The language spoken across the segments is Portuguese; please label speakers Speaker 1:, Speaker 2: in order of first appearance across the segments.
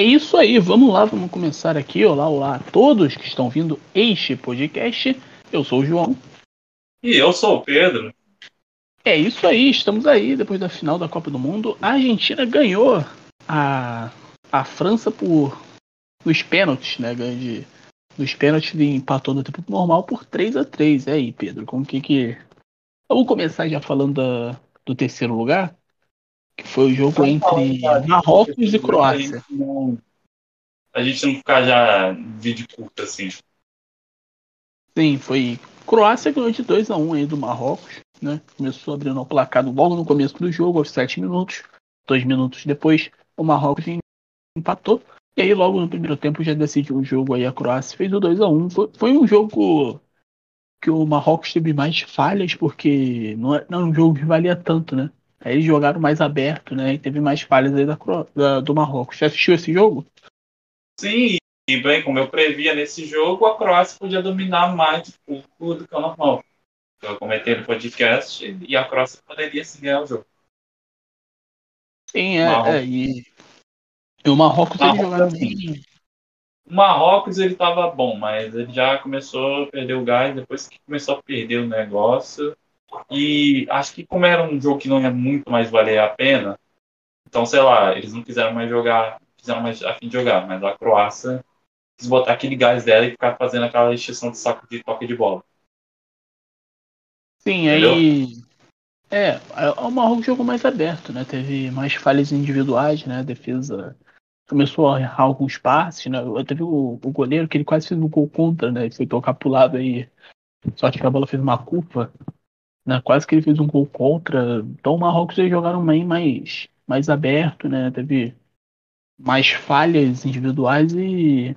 Speaker 1: É isso aí, vamos lá, vamos começar aqui. Olá, olá a todos que estão vindo este podcast. Eu sou o João.
Speaker 2: E eu sou o Pedro.
Speaker 1: É isso aí, estamos aí depois da final da Copa do Mundo. A Argentina ganhou a, a França por nos pênaltis, né? Ganhou de, nos pênaltis e empatou no tempo normal por 3 a 3 É aí, Pedro, como que que. Vamos começar já falando da, do terceiro lugar? Que foi o jogo entre Marrocos e Croácia.
Speaker 2: A gente não ficar já vídeo curto assim.
Speaker 1: Sim, foi. Croácia ganhou de 2 a 1 aí do Marrocos, né? Começou abrindo o placar logo no começo do jogo, aos 7 minutos. Dois minutos depois, o Marrocos empatou. E aí, logo no primeiro tempo, já decidiu o jogo aí. A Croácia fez o 2 a 1 Foi, foi um jogo que o Marrocos teve mais falhas, porque não é, não é um jogo que valia tanto, né? Aí eles jogaram mais aberto, né? E teve mais falhas aí da, da, do Marrocos. Você assistiu esse jogo?
Speaker 2: Sim, e bem, como eu previa nesse jogo, a Croácia podia dominar mais o pouco do que o normal. Eu comentei no podcast e a Croácia poderia se ganhar o jogo.
Speaker 1: Sim, é, é e... e, o Marrocos, Marrocos ele jogava bem.
Speaker 2: O Marrocos ele tava bom, mas ele já começou a perder o gás depois que começou a perder o negócio. E acho que como era um jogo que não ia muito mais valer a pena, então, sei lá, eles não quiseram mais jogar, fizeram mais a fim de jogar, mas a Croácia quis botar aquele gás dela e ficar fazendo aquela exceção de saco de toque de bola.
Speaker 1: Sim, Entendeu? aí. É, o Marrocos jogou mais aberto, né? Teve mais falhas individuais, né? A defesa começou a errar alguns passes, né? Teve o, o goleiro que ele quase fez um gol contra, né? Ele foi tocar pro lado aí. Só que a bola fez uma culpa né? Quase que ele fez um gol contra. Então o Marrocos eles jogaram bem mais, mais aberto, né? Teve mais falhas individuais e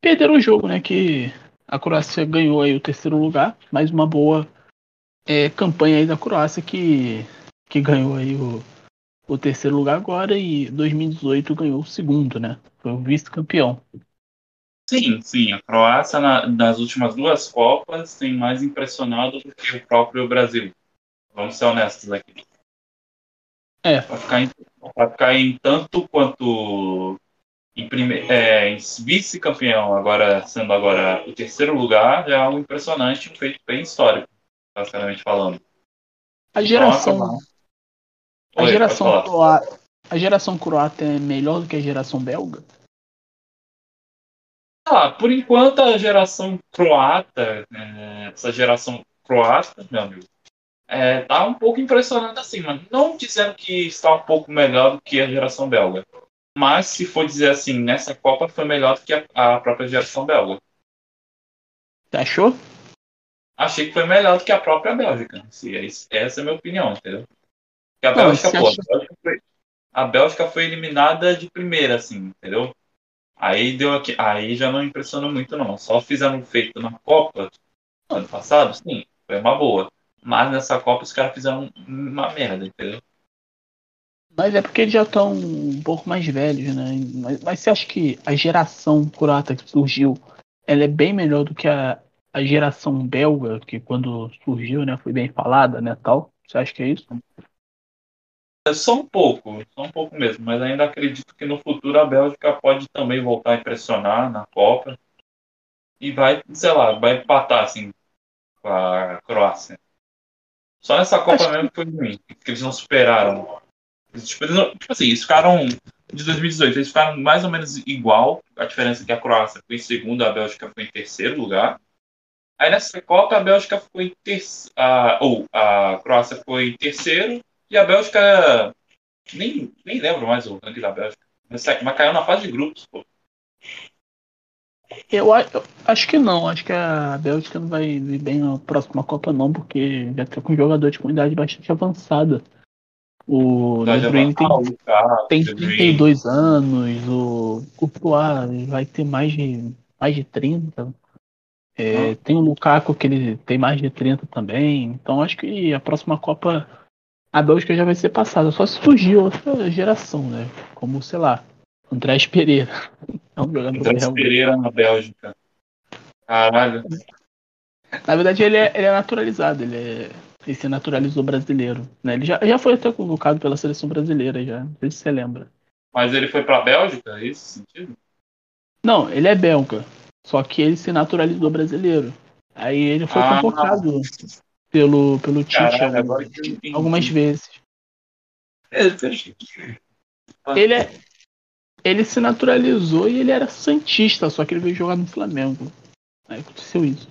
Speaker 1: perderam o jogo, né? Que a Croácia ganhou aí o terceiro lugar, mais uma boa é, campanha aí da Croácia que, que ganhou aí o, o terceiro lugar agora e 2018 ganhou o segundo, né? Foi o vice-campeão.
Speaker 2: Sim, sim. A Croácia, na, nas últimas duas Copas, tem mais impressionado do que o próprio Brasil. Vamos ser honestos aqui.
Speaker 1: É.
Speaker 2: Para ficar, em, ficar em tanto quanto em, é, vice-campeão, agora sendo agora o terceiro lugar, já é algo impressionante, um feito bem histórico, basicamente falando.
Speaker 1: A geração. Então, a, geração croata, a geração croata é melhor do que a geração belga?
Speaker 2: Ah, por enquanto a geração croata, é, essa geração croata, meu amigo, é, tá um pouco impressionante assim, mas não dizendo que está um pouco melhor do que a geração belga. Mas se for dizer assim, nessa Copa foi melhor do que a, a própria geração belga.
Speaker 1: Achou?
Speaker 2: Achei que foi melhor do que a própria Bélgica. Sim, é essa é a minha opinião, entendeu? Porque a Bélgica, pô, a Bélgica, foi, a Bélgica foi eliminada de primeira, assim, entendeu? Aí deu aqui, aí já não impressionou muito não. Só fizeram feito na Copa ano passado, sim, foi uma boa. Mas nessa Copa os caras fizeram uma merda, entendeu?
Speaker 1: Mas é porque eles já estão um pouco mais velhos, né? Mas, mas você acha que a geração croata que surgiu, ela é bem melhor do que a, a geração belga, que quando surgiu, né, foi bem falada, né, tal? Você acha que é isso?
Speaker 2: É só um pouco, só um pouco mesmo, mas ainda acredito que no futuro a Bélgica pode também voltar a impressionar na Copa e vai, sei lá, vai empatar assim com a Croácia. Só nessa Copa mesmo que foi ruim, porque eles não superaram. Tipo, eles não, tipo assim, eles ficaram de 2018, eles ficaram mais ou menos igual, a diferença é que a Croácia foi em segundo, a Bélgica foi em terceiro lugar. Aí nessa Copa a Bélgica foi em terceiro, ou a Croácia foi em terceiro e a Bélgica, nem, nem lembro mais o ranking da Bélgica. Mas, mas caiu na fase de grupos, pô.
Speaker 1: Eu, eu, acho que não, acho que a Bélgica não vai vir bem na próxima Copa não, porque já tá com um jogador de comunidade bastante avançada. O De Bruyne tem, ah, tem 32 anos, o Courtois vai ter mais de, mais de 30. É, ah. Tem o Lukaku que ele tem mais de 30 também. Então acho que a próxima Copa a Bélgica já vai ser passada, só se surgir outra geração, né? Como, sei lá, Andrés Pereira.
Speaker 2: É um Andrés Pereira na Bélgica. Caralho.
Speaker 1: Na verdade, ele é, ele é naturalizado, ele, é, ele se naturalizou brasileiro. Né? Ele já, já foi até convocado pela seleção brasileira, já. Não sei se você lembra.
Speaker 2: Mas ele foi pra Bélgica, é esse sentido?
Speaker 1: Não, ele é belga. Só que ele se naturalizou brasileiro. Aí ele foi
Speaker 2: Ah.
Speaker 1: convocado pelo, pelo Tite algumas, algumas vezes.
Speaker 2: É, fez-
Speaker 1: Ele é. Ele se naturalizou e ele era Santista, só que ele veio jogar no Flamengo. Aí aconteceu isso.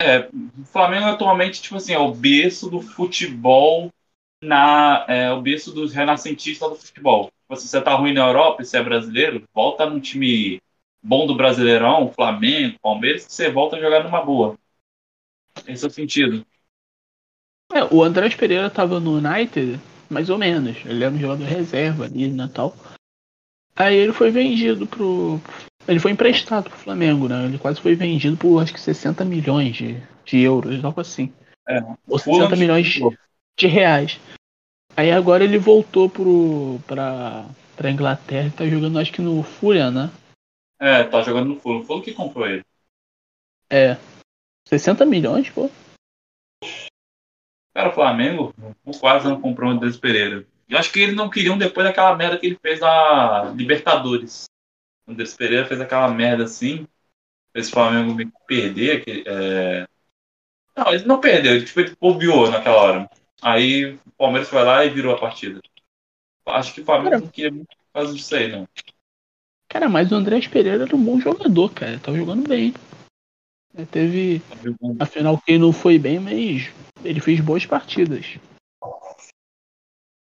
Speaker 2: É, o Flamengo atualmente, tipo assim, é o berço do futebol na. É o berço dos renascentistas do futebol. Tipo, Se você tá ruim na Europa e você é brasileiro, volta num time bom do Brasileirão, Flamengo, Palmeiras, que você volta a jogar numa boa. É o sentido.
Speaker 1: É, o Andrés Pereira tava no United, mais ou menos. Ele era um jogador reserva ali, né, tal. Aí ele foi vendido pro. Ele foi emprestado pro Flamengo, né? Ele quase foi vendido por acho que 60 milhões de, de euros, algo assim.
Speaker 2: É.
Speaker 1: Ou
Speaker 2: Fulham
Speaker 1: 60 milhões de, de reais. Aí agora ele voltou pro, pra, pra Inglaterra e tá jogando acho que no Fulham, né?
Speaker 2: É, tá jogando no Fulham. O Fulham que comprou ele.
Speaker 1: É. 60 milhões, pô.
Speaker 2: Cara, o Flamengo quase não comprou o Andrés Pereira. Eu acho que eles não queriam depois daquela merda que ele fez na Libertadores. O Andrés Pereira fez aquela merda assim. Fez o Flamengo meio que perder. aquele- é... Não, ele não perdeu, ele, tipo, ele bobeou naquela hora. Aí o Palmeiras foi lá e virou a partida. Acho que o Flamengo
Speaker 1: Cara.
Speaker 2: não queria muito por causa disso aí, não.
Speaker 1: Cara, mas o Andrés Pereira era um bom jogador, cara. Tava jogando bem. Ele teve. Afinal, quem não foi bem, mas ele fez boas partidas.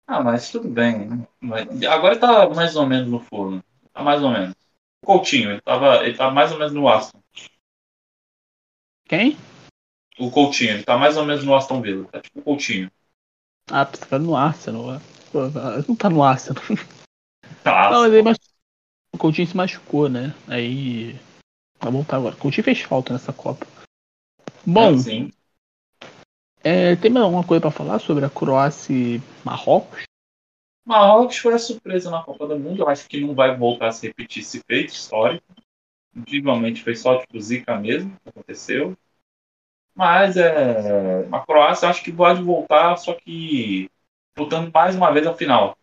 Speaker 2: Ah, mas tudo bem. né? Mas Agora tá mais ou menos no forno. Tá mais ou menos. O Coutinho, ele, tava, ele tá mais ou menos no Aston.
Speaker 1: Quem?
Speaker 2: O Coutinho, ele tá mais ou menos no Aston Villa. Tá tipo o Coutinho.
Speaker 1: Ah, tá no Arsenal. Pô, Não tá no Arsenal.
Speaker 2: Tá.
Speaker 1: Não, mas ele mas... O Coutinho se machucou, né? Aí. Vai voltar agora. O Coutinho fez falta nessa Copa. Bom,
Speaker 2: Sim.
Speaker 1: é, tem mais alguma coisa pra falar sobre a Croácia e Marrocos?
Speaker 2: Marrocos foi a surpresa na Copa do Mundo. Eu acho que não vai voltar a se repetir esse feito histórico. Incrivelmente foi só tipo zica mesmo que aconteceu. Mas é, a Croácia acho que pode voltar, só que lutando mais uma vez a final.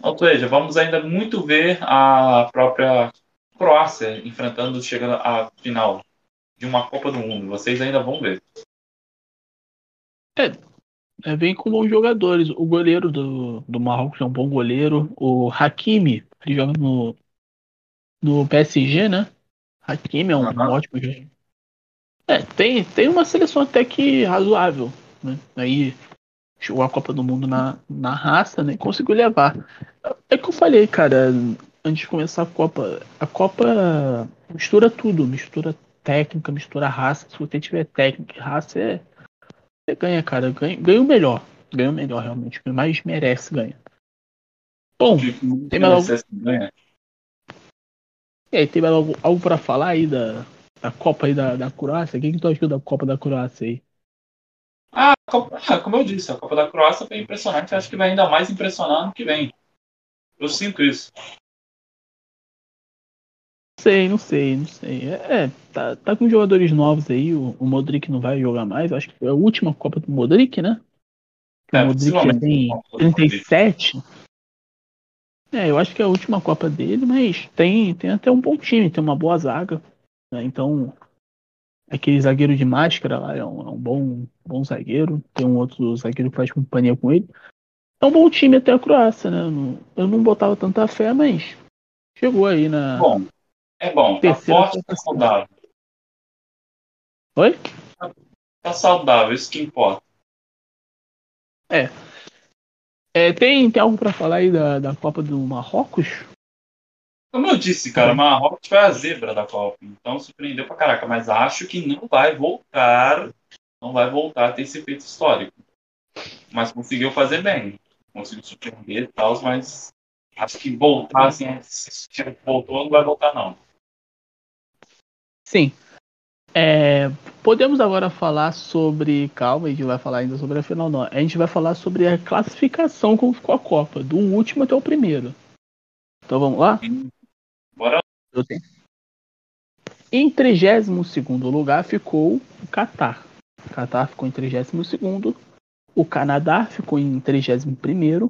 Speaker 2: Ou seja, vamos ainda muito ver a própria Croácia enfrentando, chegando à final de uma Copa do Mundo. Vocês ainda vão ver.
Speaker 1: É, vem com bons jogadores. O goleiro do, do Marrocos é um bom goleiro. O Hakimi, ele joga no, no PSG, né? Hakimi é um
Speaker 2: Aham.
Speaker 1: ótimo jogador. É, tem, tem uma seleção até que razoável. Né? Aí jogou a Copa do Mundo na, na raça, né? Conseguiu levar. É que eu falei, cara, antes de começar a Copa. A Copa mistura tudo, mistura técnica, mistura raça. Se você tiver técnica e raça, é, você ganha, cara. Ganha, ganha o melhor. Ganha o melhor, realmente. O mais merece ganha. Bom, Tem mais
Speaker 2: ganhar.
Speaker 1: e aí, tem mais algo, algo pra falar aí da, da Copa aí da, da Croácia? O que, que tu achou da Copa da Croácia aí?
Speaker 2: Ah, Copa- ah, como eu disse, a Copa da Croácia foi impressionante. Acho que vai ainda mais impressionar ano que vem. Eu sinto isso.
Speaker 1: Não sei, não sei, não sei. É, é, tá, tá com jogadores novos aí. O, o Modric não vai jogar mais. Eu acho que foi a última Copa do Modric, né?
Speaker 2: É,
Speaker 1: o Modric tem
Speaker 2: a Copa do Modric.
Speaker 1: 37. É, eu acho que é a última Copa dele, mas tem, tem até um bom time, tem uma boa zaga. né? Então, aquele zagueiro de máscara lá é um, é um bom, bom zagueiro. Tem um outro zagueiro que faz companhia com ele. É um bom time até a Croácia, né? Eu não, eu não botava tanta fé, mas chegou aí na.
Speaker 2: Bom, é bom. Tá forte, tá saudável.
Speaker 1: Oi?
Speaker 2: Tá saudável, isso que importa.
Speaker 1: É, tem, tem algo pra falar aí da, da Copa do Marrocos?
Speaker 2: Como eu disse, cara, Marrocos foi a zebra da Copa. Então surpreendeu pra caraca. Mas acho que não vai voltar. Não vai voltar a ter esse feito histórico. Mas conseguiu fazer bem. Conseguiu surpreender e tal, mas acho que voltar assim, que voltou, não vai voltar, não.
Speaker 1: Sim. É, podemos agora falar sobre. Calma, a gente vai falar ainda sobre a final, não. A gente vai falar sobre a classificação como ficou a Copa, do último até o primeiro. Então vamos lá?
Speaker 2: Bora
Speaker 1: Eu tenho. Em 32 lugar ficou o Catar. O Catar ficou em 32. O Canadá ficou em 31.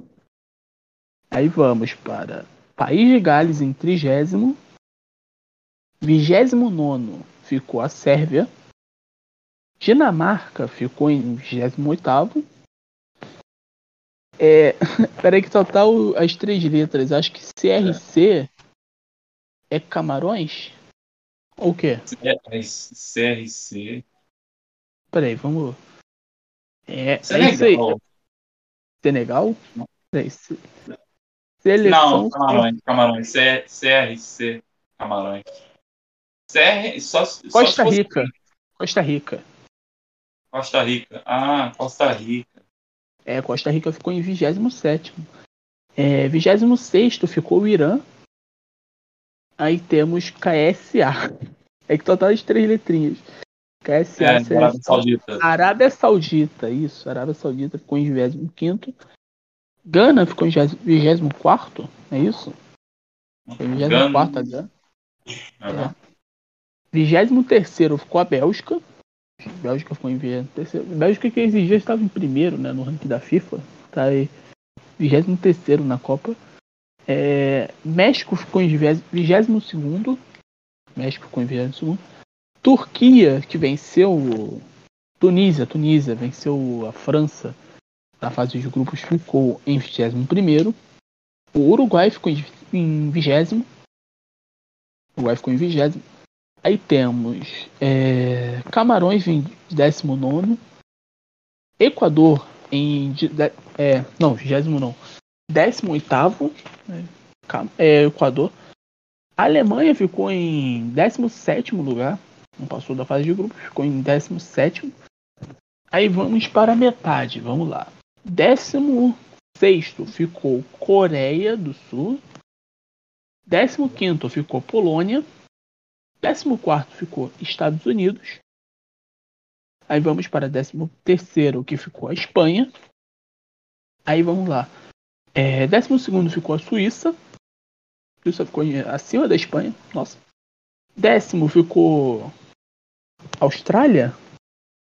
Speaker 1: Aí vamos para País de Gales em trigésimo. Vigésimo nono ficou a Sérvia. Dinamarca ficou em 28 é, peraí que total as três letras. Acho que CRC é, é Camarões? Ou o quê?
Speaker 2: CRC.
Speaker 1: Peraí, vamos. É, Senegal. é isso aí. Senegal? Peraí,
Speaker 2: Seleção. Não, Camarões, Camarões. CRC, Camarões. CR, só,
Speaker 1: Costa só Rica. Costa Rica.
Speaker 2: Costa Rica. Ah, Costa Rica.
Speaker 1: É, Costa Rica ficou em 27. É, 26 ficou o Irã. Aí temos KSA. É que total de três letrinhas. KSA, é, Arábia Saudita. Arábia Saudita, isso. Arábia Saudita ficou em 25. Gana ficou em 24, é isso? Foi 24 a Gana. Uhum. É. 23 ficou a Bélgica. Bélgica ficou em 23. A Bélgica que dias estava em primeiro né, no ranking da FIFA. Tá aí 23 na Copa. É, México ficou em 22. México ficou em 22. Turquia, que venceu. Tunísia, Tunísia venceu a França na fase de grupos ficou em 21. O Uruguai ficou em 20. O Uruguai ficou em 20. Aí temos é, Camarões em 19. Equador em. É, não, 20 não. 18. É, Equador. A Alemanha ficou em 17 lugar. Não passou da fase de grupos, ficou em 17. Aí vamos para a metade. Vamos lá. Décimo sexto ficou Coreia do Sul. Décimo quinto ficou Polônia. Décimo quarto ficou Estados Unidos. Aí vamos para décimo terceiro, que ficou a Espanha. Aí vamos lá. É, décimo segundo ficou a Suíça. Suíça ficou acima da Espanha. Nossa. Décimo ficou Austrália.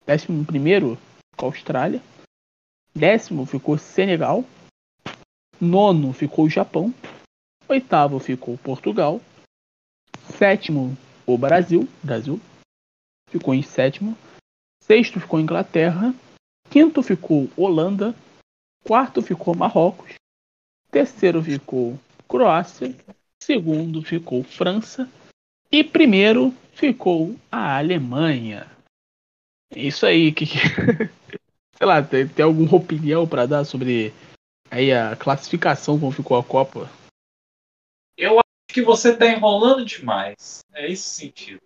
Speaker 1: Décimo primeiro ficou Austrália. Décimo ficou Senegal. Nono ficou Japão. Oitavo ficou Portugal. Sétimo o Brasil. Brasil ficou em sétimo. Sexto ficou Inglaterra. Quinto ficou Holanda. Quarto ficou Marrocos. Terceiro ficou Croácia. Segundo ficou França. E primeiro ficou a Alemanha. É isso aí que sei lá, tem, tem alguma opinião para dar sobre aí a classificação como ficou a Copa?
Speaker 2: Que você tá enrolando demais. É esse sentido.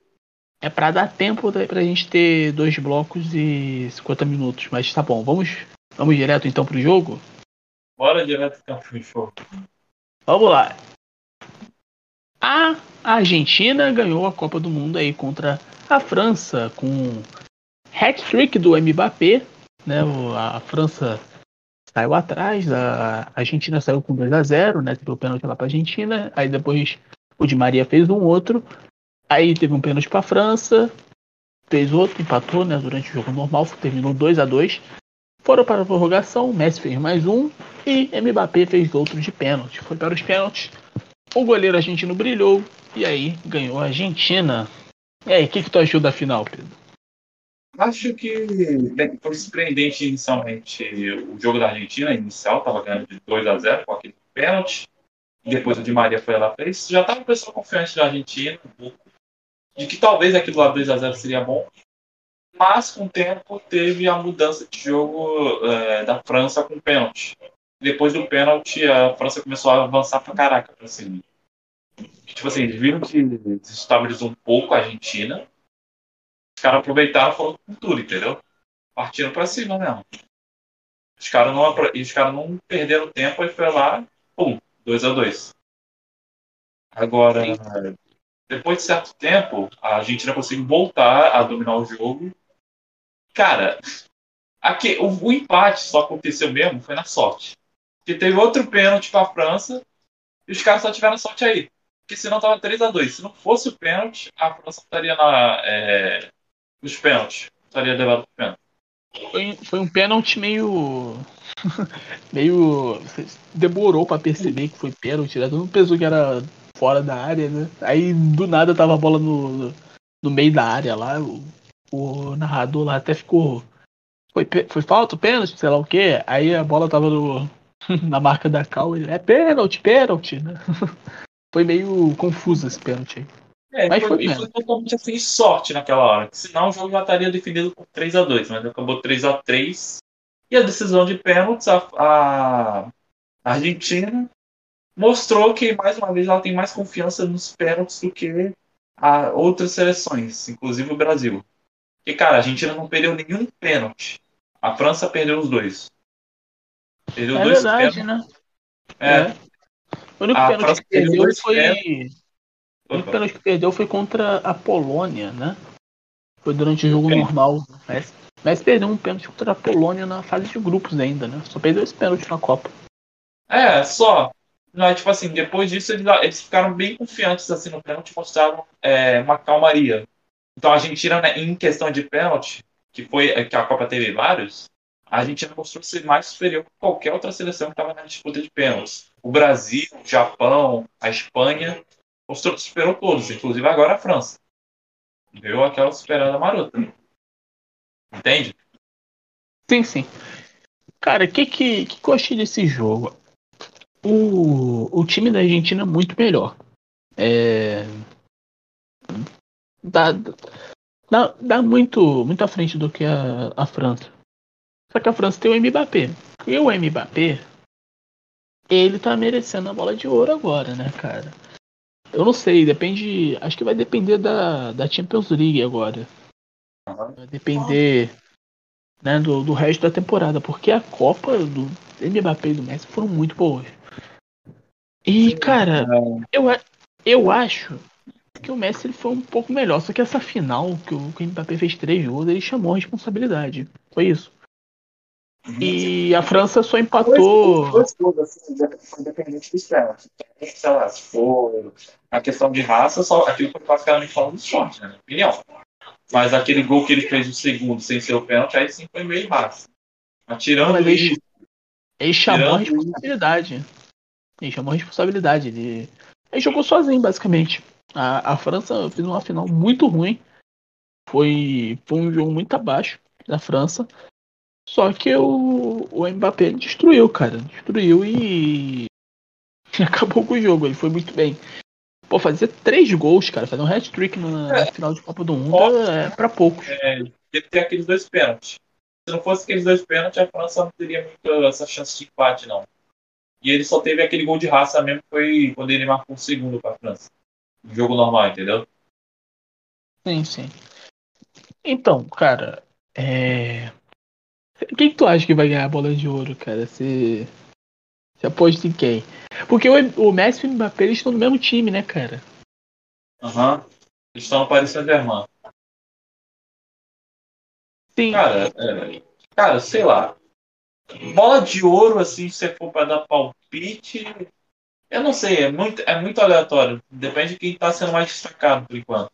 Speaker 1: É para dar tempo pra gente ter dois blocos e 50 minutos, mas tá bom, vamos vamos direto então pro jogo?
Speaker 2: Bora direto então pro jogo.
Speaker 1: Vamos lá. A Argentina ganhou a Copa do Mundo aí contra a França com hat-trick do Mbappé né? A França saiu atrás, a Argentina saiu com 2 a 0 né? Teve o pênalti lá para a Argentina, aí depois o Di Maria fez um outro, aí teve um pênalti para a França, fez outro, empatou, né? Durante o jogo normal, terminou 2 a 2 Foram para a prorrogação, Messi fez mais um e Mbappé fez outro de pênalti. Foi para os pênaltis. O goleiro argentino brilhou e aí ganhou a Argentina. E aí, o que, que tu achou da final, Pedro?
Speaker 2: Acho que foi surpreendente inicialmente o jogo da Argentina, inicial, estava ganhando de 2 a 0 com aquele pênalti. Depois o Di Maria foi lá fez. Já estava o pessoal confiante da Argentina, um pouco, de que talvez aquilo lá 2 a 0 seria bom. Mas com o tempo teve a mudança de jogo é, da França com o pênalti. Depois do pênalti, a França começou a avançar pra caraca pra cima. Tipo assim, eles viram que desestabilizou um pouco a Argentina os caras aproveitaram e foram com tudo, entendeu? Partiram pra cima mesmo. Os caras não, os cara não perderam tempo e foi lá, pum, 2 a 2 Agora, depois de certo tempo, a Argentina conseguiu voltar a dominar o jogo. Cara, aqui, o, o empate só aconteceu mesmo foi na sorte. Porque teve outro pênalti para a França e os caras só tiveram sorte aí. Porque senão tava 3 a 2 Se não fosse o pênalti, a França estaria na, é, pênaltis. Estaria levado pro pênalti.
Speaker 1: Foi, foi um pênalti meio. meio. Demorou pra perceber que foi pênalti, né? Todo mundo pensou que era fora da área, né? Aí do nada tava a bola no, no meio da área lá. O, o narrador lá até ficou. Foi, foi falta, pênalti, sei lá o quê. Aí a bola tava no, na marca da Cal. Ele, é pênalti, pênalti, né? Foi meio confuso esse pênalti aí.
Speaker 2: É, mas foi, foi, foi totalmente assim, sorte naquela hora. Senão o jogo já estaria definido por 3 a 2 mas acabou 3 a 3 E a decisão de pênaltis, a, a Argentina mostrou que, mais uma vez, ela tem mais confiança nos pênaltis do que a outras seleções, inclusive o Brasil. E, cara, a Argentina não perdeu nenhum pênalti. A França perdeu os dois.
Speaker 1: Perdeu é dois verdade, pênaltis. né? É. é. O único a pênalti que perdeu foi. Pênaltis. O único pênalti que perdeu foi contra a Polônia, né? Foi durante o jogo normal. Mas, mas perdeu um pênalti contra a Polônia na fase de grupos ainda, né? Só perdeu esse pênalti na Copa.
Speaker 2: É, só. Não, tipo assim, depois disso eles, eles ficaram bem confiantes assim no pênalti, mostraram é, uma calmaria. Então a Argentina, né, em questão de pênalti, que foi que a Copa teve vários, a Argentina mostrou ser mais superior que qualquer outra seleção que estava na disputa de pênaltis. O Brasil, o Japão, a Espanha, mostrou, superou todos, inclusive agora a França. Deu aquela superada marota. Entende?
Speaker 1: Sim, sim. Cara, o que, que, que eu achei desse jogo? o, o time da Argentina é muito melhor. É, dá, dá, dá muito, muito à frente do que a, a França. Só que a França tem o Mbappé. E o Mbappé, ele tá merecendo a bola de ouro agora, né, cara? Eu não sei, depende. Acho que vai depender da, da Champions League agora. Vai depender né, do, do resto da temporada, porque a Copa do Mbappé e do Messi foram muito boas. E, cara, eu, eu acho que o Messi ele foi um pouco melhor. Só que essa final, que o, que o Mbappé fez três gols, ele chamou a responsabilidade. Foi isso. E a França só empatou.
Speaker 2: Dois gols, assim, independente dos pênaltis. Sei lá, se for a questão de raça, só aquilo foi basicamente falando de sorte, né? Minha opinião. Mas aquele gol que ele fez o segundo sem ser o pênalti, aí sim foi meio raça. Mas tirando Mas ele,
Speaker 1: isso. Ele chamou a responsabilidade. Ele chamou a responsabilidade. Ele, ele jogou sozinho, basicamente. A, a França fez uma final muito ruim. Foi, foi um jogo muito abaixo da França. Só que o, o Mbappé destruiu, cara. Destruiu e, e acabou com o jogo. Ele foi muito bem. Pô, fazer três gols, cara, fazer um hat-trick na, é. na, final de Copa do Mundo é pra poucos.
Speaker 2: É, ter aqueles dois pênaltis. Se não fosse aqueles dois pênaltis, a França não teria muito essa chance de empate, não. E ele só teve aquele gol de raça mesmo, que foi quando ele marcou o segundo para a França. Jogo normal, entendeu?
Speaker 1: Sim, sim. Então, cara, é... Quem que tu acha que vai ganhar a bola de ouro, cara? Se, se aposta em quem? Porque o, o Messi e o Mbappé eles estão no mesmo time, né, cara?
Speaker 2: Aham. Uhum. Eles estão no Paris Saint-Germain. Sim. Cara, é... cara, sei lá. Bola de ouro, assim, se for para dar palpite, eu não sei, é muito, é muito aleatório. Depende de quem está sendo mais destacado por enquanto.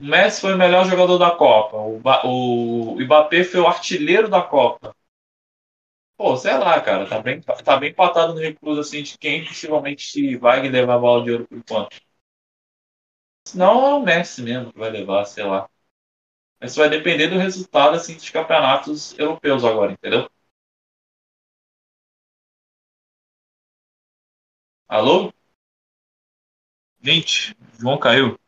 Speaker 2: O Messi foi o melhor jogador da Copa. O, o, Mbappé foi o artilheiro da Copa. Pô, sei lá, cara, tá bem, tá bem empatado no recluso assim de quem possivelmente vai levar a bola de ouro por enquanto. Senão é o Messi mesmo que vai levar, sei lá. Mas vai depender do resultado assim, dos campeonatos europeus agora, entendeu? Alô? Gente, João caiu.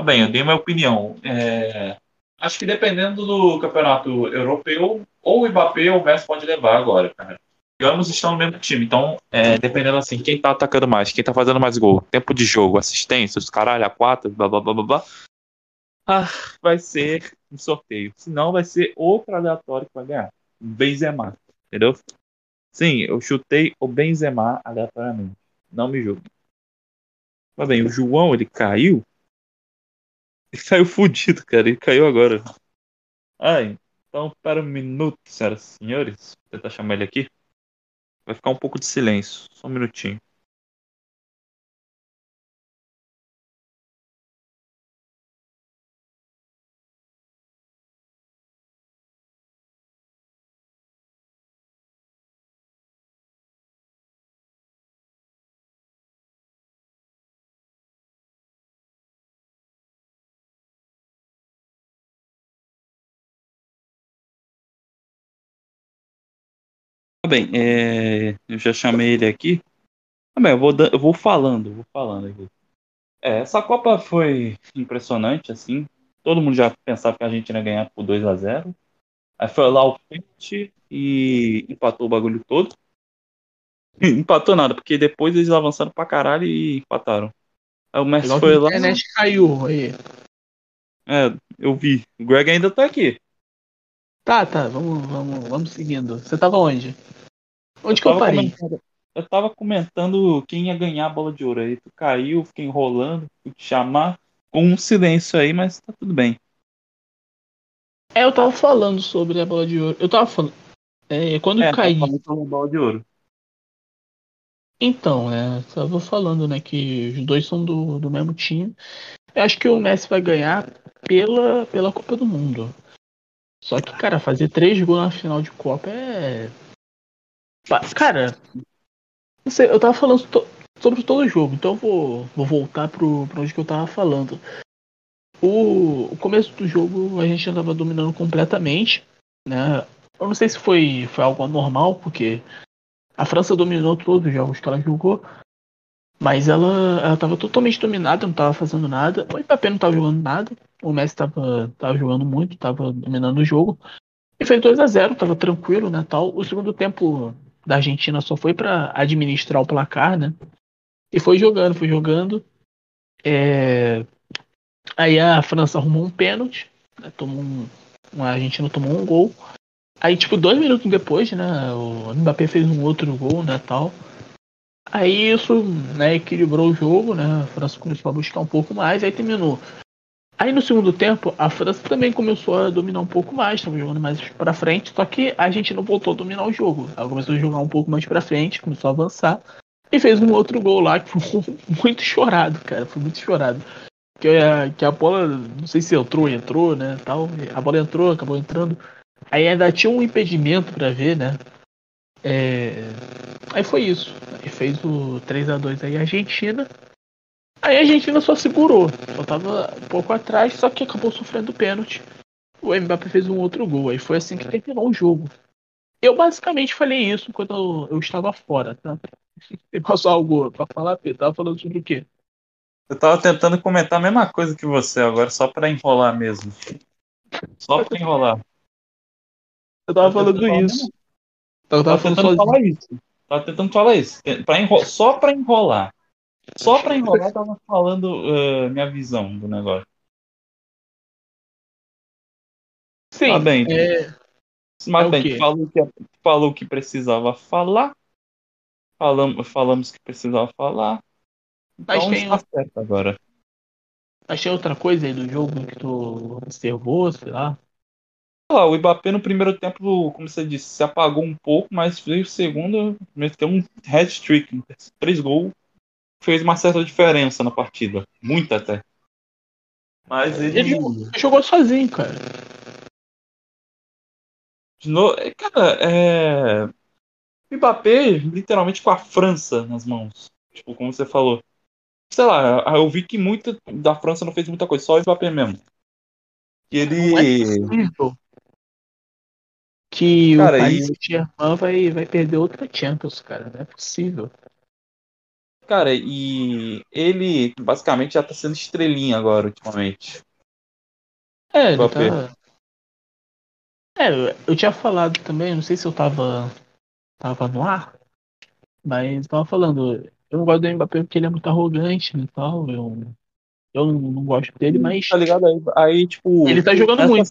Speaker 2: Tá bem, eu dei minha opinião. É... Acho que dependendo do campeonato europeu, ou o Mbappé ou o Messi pode levar agora, cara. E ambos estão no mesmo time, então, é, dependendo assim, quem tá atacando mais, quem tá fazendo mais gol, tempo de jogo, assistência, os caralho, a quatro, blá blá blá blá blá, ah, vai ser um sorteio. Senão vai ser outro aleatório que vai ganhar. Benzema. Entendeu? Sim, eu chutei o Benzema aleatoriamente. Não me julgue. Mas bem, o João, ele caiu. Ele caiu fudido, cara. Ele caiu agora. Ai, então para um minuto, senhoras e senhores. Vou tentar chamar ele aqui. Vai ficar um pouco de silêncio. Só um minutinho. Bem, é, eu já chamei ele aqui. Ah, bem, eu, vou, eu vou falando, vou falando aqui. É, essa Copa foi impressionante, assim. Todo mundo já pensava que a gente ia ganhar por 2 a 0 Aí foi lá o pente e empatou o bagulho todo. Empatou nada, porque depois eles avançaram pra caralho e empataram. Aí o Messi foi
Speaker 1: que a
Speaker 2: lá.
Speaker 1: internet caiu aí.
Speaker 2: É, eu vi. O Greg ainda tá aqui.
Speaker 1: Tá, tá, vamos, vamos, vamos seguindo. Você tava onde? Onde que eu parei?
Speaker 2: comentando- eu tava comentando quem ia ganhar a bola de ouro aí. Tu caiu, fiquei enrolando, fui te chamar. Com um silêncio aí, mas tá tudo bem.
Speaker 1: É, eu tava falando sobre a bola de ouro. Eu tava falando. É, quando
Speaker 2: É,
Speaker 1: eu caí.
Speaker 2: tá falando sobre a bola de ouro.
Speaker 1: Então, né? Tava falando, né, que os dois são do, do mesmo time. Eu acho que o Messi vai ganhar pela, pela Copa do Mundo. Só que, cara, fazer três gols na final de Copa é. Cara, não sei, eu tava falando to- sobre todo o jogo, então eu vou, vou voltar pro, onde que eu tava falando. O, o começo do jogo a gente já tava dominando completamente, né? Eu não sei se foi, foi algo anormal, porque a França dominou todos os jogos que ela jogou, mas ela, ela tava totalmente dominada, não tava fazendo nada. O Mbappé não tava jogando nada, o Messi tava, tava jogando muito, tava dominando o jogo. E fez 2 a 0 tava tranquilo, né, tal. O segundo tempo da Argentina só foi pra administrar o placar, né? E foi jogando, foi jogando. É, Aí a França arrumou um pênalti, né, tomou um... a Argentina tomou um gol. Aí, tipo, dois minutos depois, né, o Mbappé fez um outro gol, né, tal. Aí isso, né, equilibrou o jogo, né, a França começou a buscar um pouco mais, aí terminou. Aí no segundo tempo, a França também começou a dominar um pouco mais, estava jogando mais pra frente, só que a gente não voltou a dominar o jogo. Ela começou a jogar um pouco mais pra frente, começou a avançar, e fez um outro gol lá que foi muito chorado, cara, foi muito chorado. Que a, que a bola, não sei se entrou, entrou, né, tal. A bola entrou, acabou entrando. Aí ainda tinha um impedimento pra ver, né. É, Aí foi isso. Aí fez o 3 a 2 aí a Argentina. Aí a Argentina só segurou. Só tava um pouco atrás, só que acabou sofrendo pênalti. O Mbappé fez um outro gol. Aí foi assim que terminou o jogo. Eu basicamente falei isso quando eu, eu estava fora, tá? Tem mais algo pra falar, Pedro? Tava falando sobre o quê?
Speaker 2: Eu tava tentando comentar a mesma coisa que você agora, só pra enrolar mesmo. Só pra enrolar.
Speaker 1: Eu tava falando isso. Eu tava
Speaker 2: Tava
Speaker 1: falando
Speaker 2: tentando
Speaker 1: sozinho.
Speaker 2: falar isso. Tava tentando falar isso. Pra enro... Só pra enrolar. Só pra enrolar, eu tava falando eh, minha visão do negócio.
Speaker 1: Sim,
Speaker 2: Tá bem.
Speaker 1: é,
Speaker 2: Mas
Speaker 1: É
Speaker 2: bem, falou que, falou que precisava falar. Falamos, falamos que precisava falar.
Speaker 1: Mas
Speaker 2: Então
Speaker 1: tem
Speaker 2: está certo agora.
Speaker 1: achei outra coisa aí do jogo que tu observou, sei lá.
Speaker 2: Lá, o Mbappé no primeiro tempo, como você disse, se apagou um pouco, mas veio o segundo, meteu um hat-trick, três gols, fez uma certa diferença na partida. Muita até. Mas ele.
Speaker 1: Ele jogou, jogou sozinho, cara.
Speaker 2: De novo, é, cara, é. O Mbappé, literalmente com a França nas mãos. Tipo, como você falou. Sei lá, eu vi que muito da França não fez muita coisa, só o Mbappé mesmo. E
Speaker 1: Não é
Speaker 2: ele.
Speaker 1: possível que
Speaker 2: Cara,
Speaker 1: o Paris
Speaker 2: e-
Speaker 1: Saint-Germain vai, vai perder outra Champions, cara. Não é possível.
Speaker 2: Cara, e ele basicamente já tá sendo estrelinha agora, ultimamente.
Speaker 1: É, ele tá. É, eu- eu tinha falado também, não sei se eu tava, tava no ar, mas tava falando, eu não gosto do Mbappé porque ele é muito arrogante e tal, eu, eu não, não gosto dele, mas
Speaker 2: Tá ligado? Aí, aí tipo.
Speaker 1: ele tá jogando muito.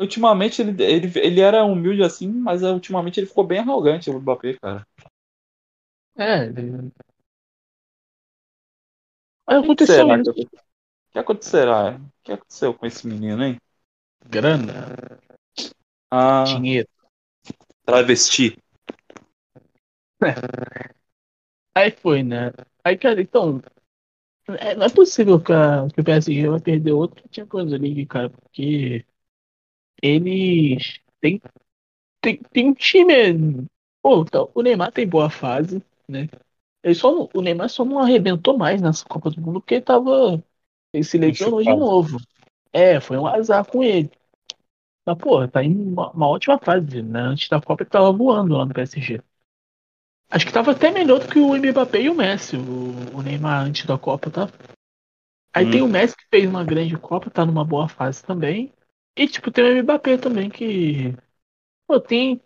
Speaker 2: Ultimamente ele, ele, ele era humilde assim, mas ultimamente ele ficou bem arrogante, o Mbappé, cara.
Speaker 1: É, ele...
Speaker 2: O que
Speaker 1: aconteceu
Speaker 2: será
Speaker 1: isso.
Speaker 2: o que acontecerá? O que aconteceu com esse menino, hein?
Speaker 1: Grana,
Speaker 2: Ah,
Speaker 1: dinheiro.
Speaker 2: travesti.
Speaker 1: Aí foi, né? Aí, cara, então. é- não é possível que, a- que o PSG vai perder outra Champions League, cara, porque eles têm, tem, tem um time. Pô, então, o Neymar tem boa fase, né? Ele só, não- o Neymar só não arrebentou mais nessa Copa do Mundo porque ele tava. Ele se lesionou de novo. É, foi um azar com ele. Mas, pô, tá em uma, uma ótima fase, né? Antes da Copa ele tava voando lá no PSG. Acho que tava até melhor do que o Mbappé e o Messi, o, o Neymar antes da Copa, tá? Aí
Speaker 2: Hum.
Speaker 1: tem o Messi que fez uma grande Copa, tá numa boa fase também. E, tipo, tem o Mbappé também, que. Pô, tem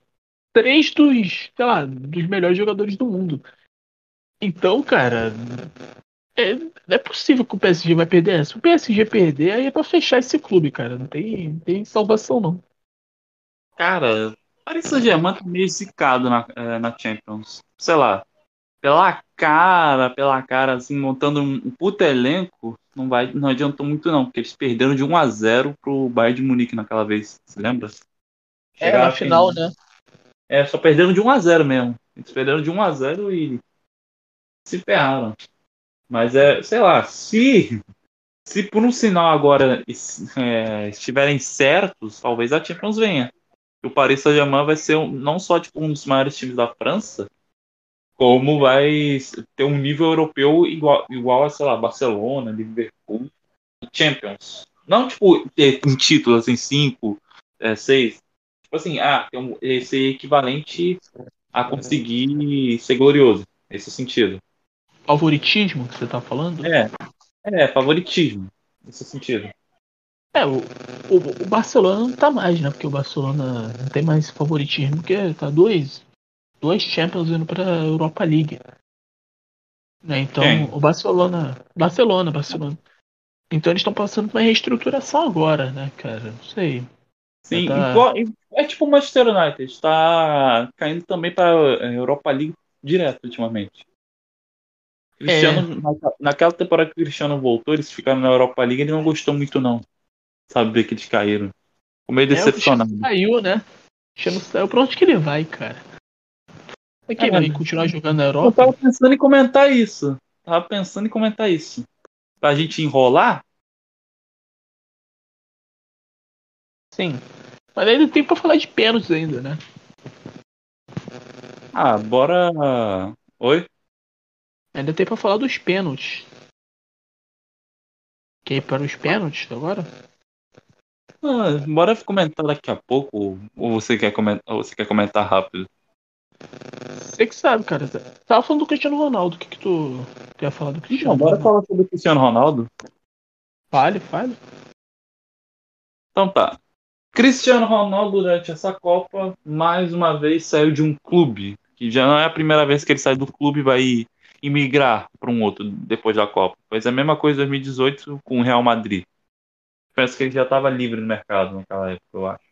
Speaker 1: três dos, sei lá, dos melhores jogadores do mundo. Então, cara. É, não é possível que o PSG vai perder essa. Se o PSG perder, aí é pra fechar esse clube, cara. Não tem, não tem salvação, não.
Speaker 2: Cara, Paris Saint-Germain tá meio zicado na, eh, na Champions. Sei lá. Pela cara, pela cara, assim, montando um puta elenco, não, vai, não adiantou muito não, porque eles perderam de 1 a 0 pro Bayern de Munique naquela vez, você lembra?
Speaker 1: É,
Speaker 2: Chegaram
Speaker 1: na
Speaker 2: à
Speaker 1: final,
Speaker 2: final.
Speaker 1: né?
Speaker 2: É, só perderam de 1 a 0 mesmo. Eles perderam de 1 a 0 e se ferraram. Mas é, sei lá, se se por um sinal agora é, estiverem certos, talvez a Champions venha. O Paris Saint-Germain vai ser um- não só tipo, um dos maiores times da França, como vai ter um nível europeu igual, igual a, sei lá, Barcelona, Liverpool, Champions. Não, tipo, em títulos, assim, cinco, é, seis. Tipo assim, ah, tem um, esse equivalente a conseguir ser glorioso, nesse sentido.
Speaker 1: Favoritismo que você tá falando?
Speaker 2: É, é, favoritismo, nesse sentido.
Speaker 1: É, o, o, o Barcelona não tá mais, né? Porque o Barcelona não tem mais favoritismo, porque tá dois, dois Champions indo pra Europa League. Né? Então,
Speaker 2: Quem?
Speaker 1: o Barcelona. Barcelona, Barcelona. Então eles estão passando por uma reestruturação agora, né, cara? Não sei.
Speaker 2: Sim,
Speaker 1: Tá.
Speaker 2: igual- é tipo o Manchester United, está caindo também para a Europa League direto ultimamente. Cristiano, naquela- naquela temporada que o Cristiano voltou, eles ficaram na Europa League, ele não gostou muito não. Sabe que eles caíram. Ficou meio
Speaker 1: É, o Cristiano
Speaker 2: decepcionado.
Speaker 1: saiu, né? O Cristiano saiu. Pra onde que ele vai, cara? Vai que
Speaker 2: É,
Speaker 1: vai continuar jogando na
Speaker 2: Eu
Speaker 1: Europa?
Speaker 2: tava pensando em comentar isso. Tava pensando em comentar isso. Pra gente enrolar,
Speaker 1: Sim. Mas ainda tem pra falar de pênaltis ainda, né?
Speaker 2: ah, bora. Oi?
Speaker 1: Ainda tem pra falar dos pênaltis. Quer ir para os pênaltis agora?
Speaker 2: Ah, bora comentar daqui a pouco. Ou você quer comentar, ou você quer comentar rápido?
Speaker 1: Você que sabe, cara. Tava falando do Cristiano Ronaldo. O que, que tu quer falar do Cristiano
Speaker 2: Não, bora falar sobre o Cristiano Ronaldo.
Speaker 1: Fale, fale.
Speaker 2: Então tá. Cristiano Ronaldo durante essa Copa mais uma vez saiu de um clube que já não é a primeira vez que ele sai do clube e vai imigrar para um outro depois da Copa. Fez a mesma coisa em 2018 com o Real Madrid. Penso que ele já estava livre no mercado naquela época, eu acho.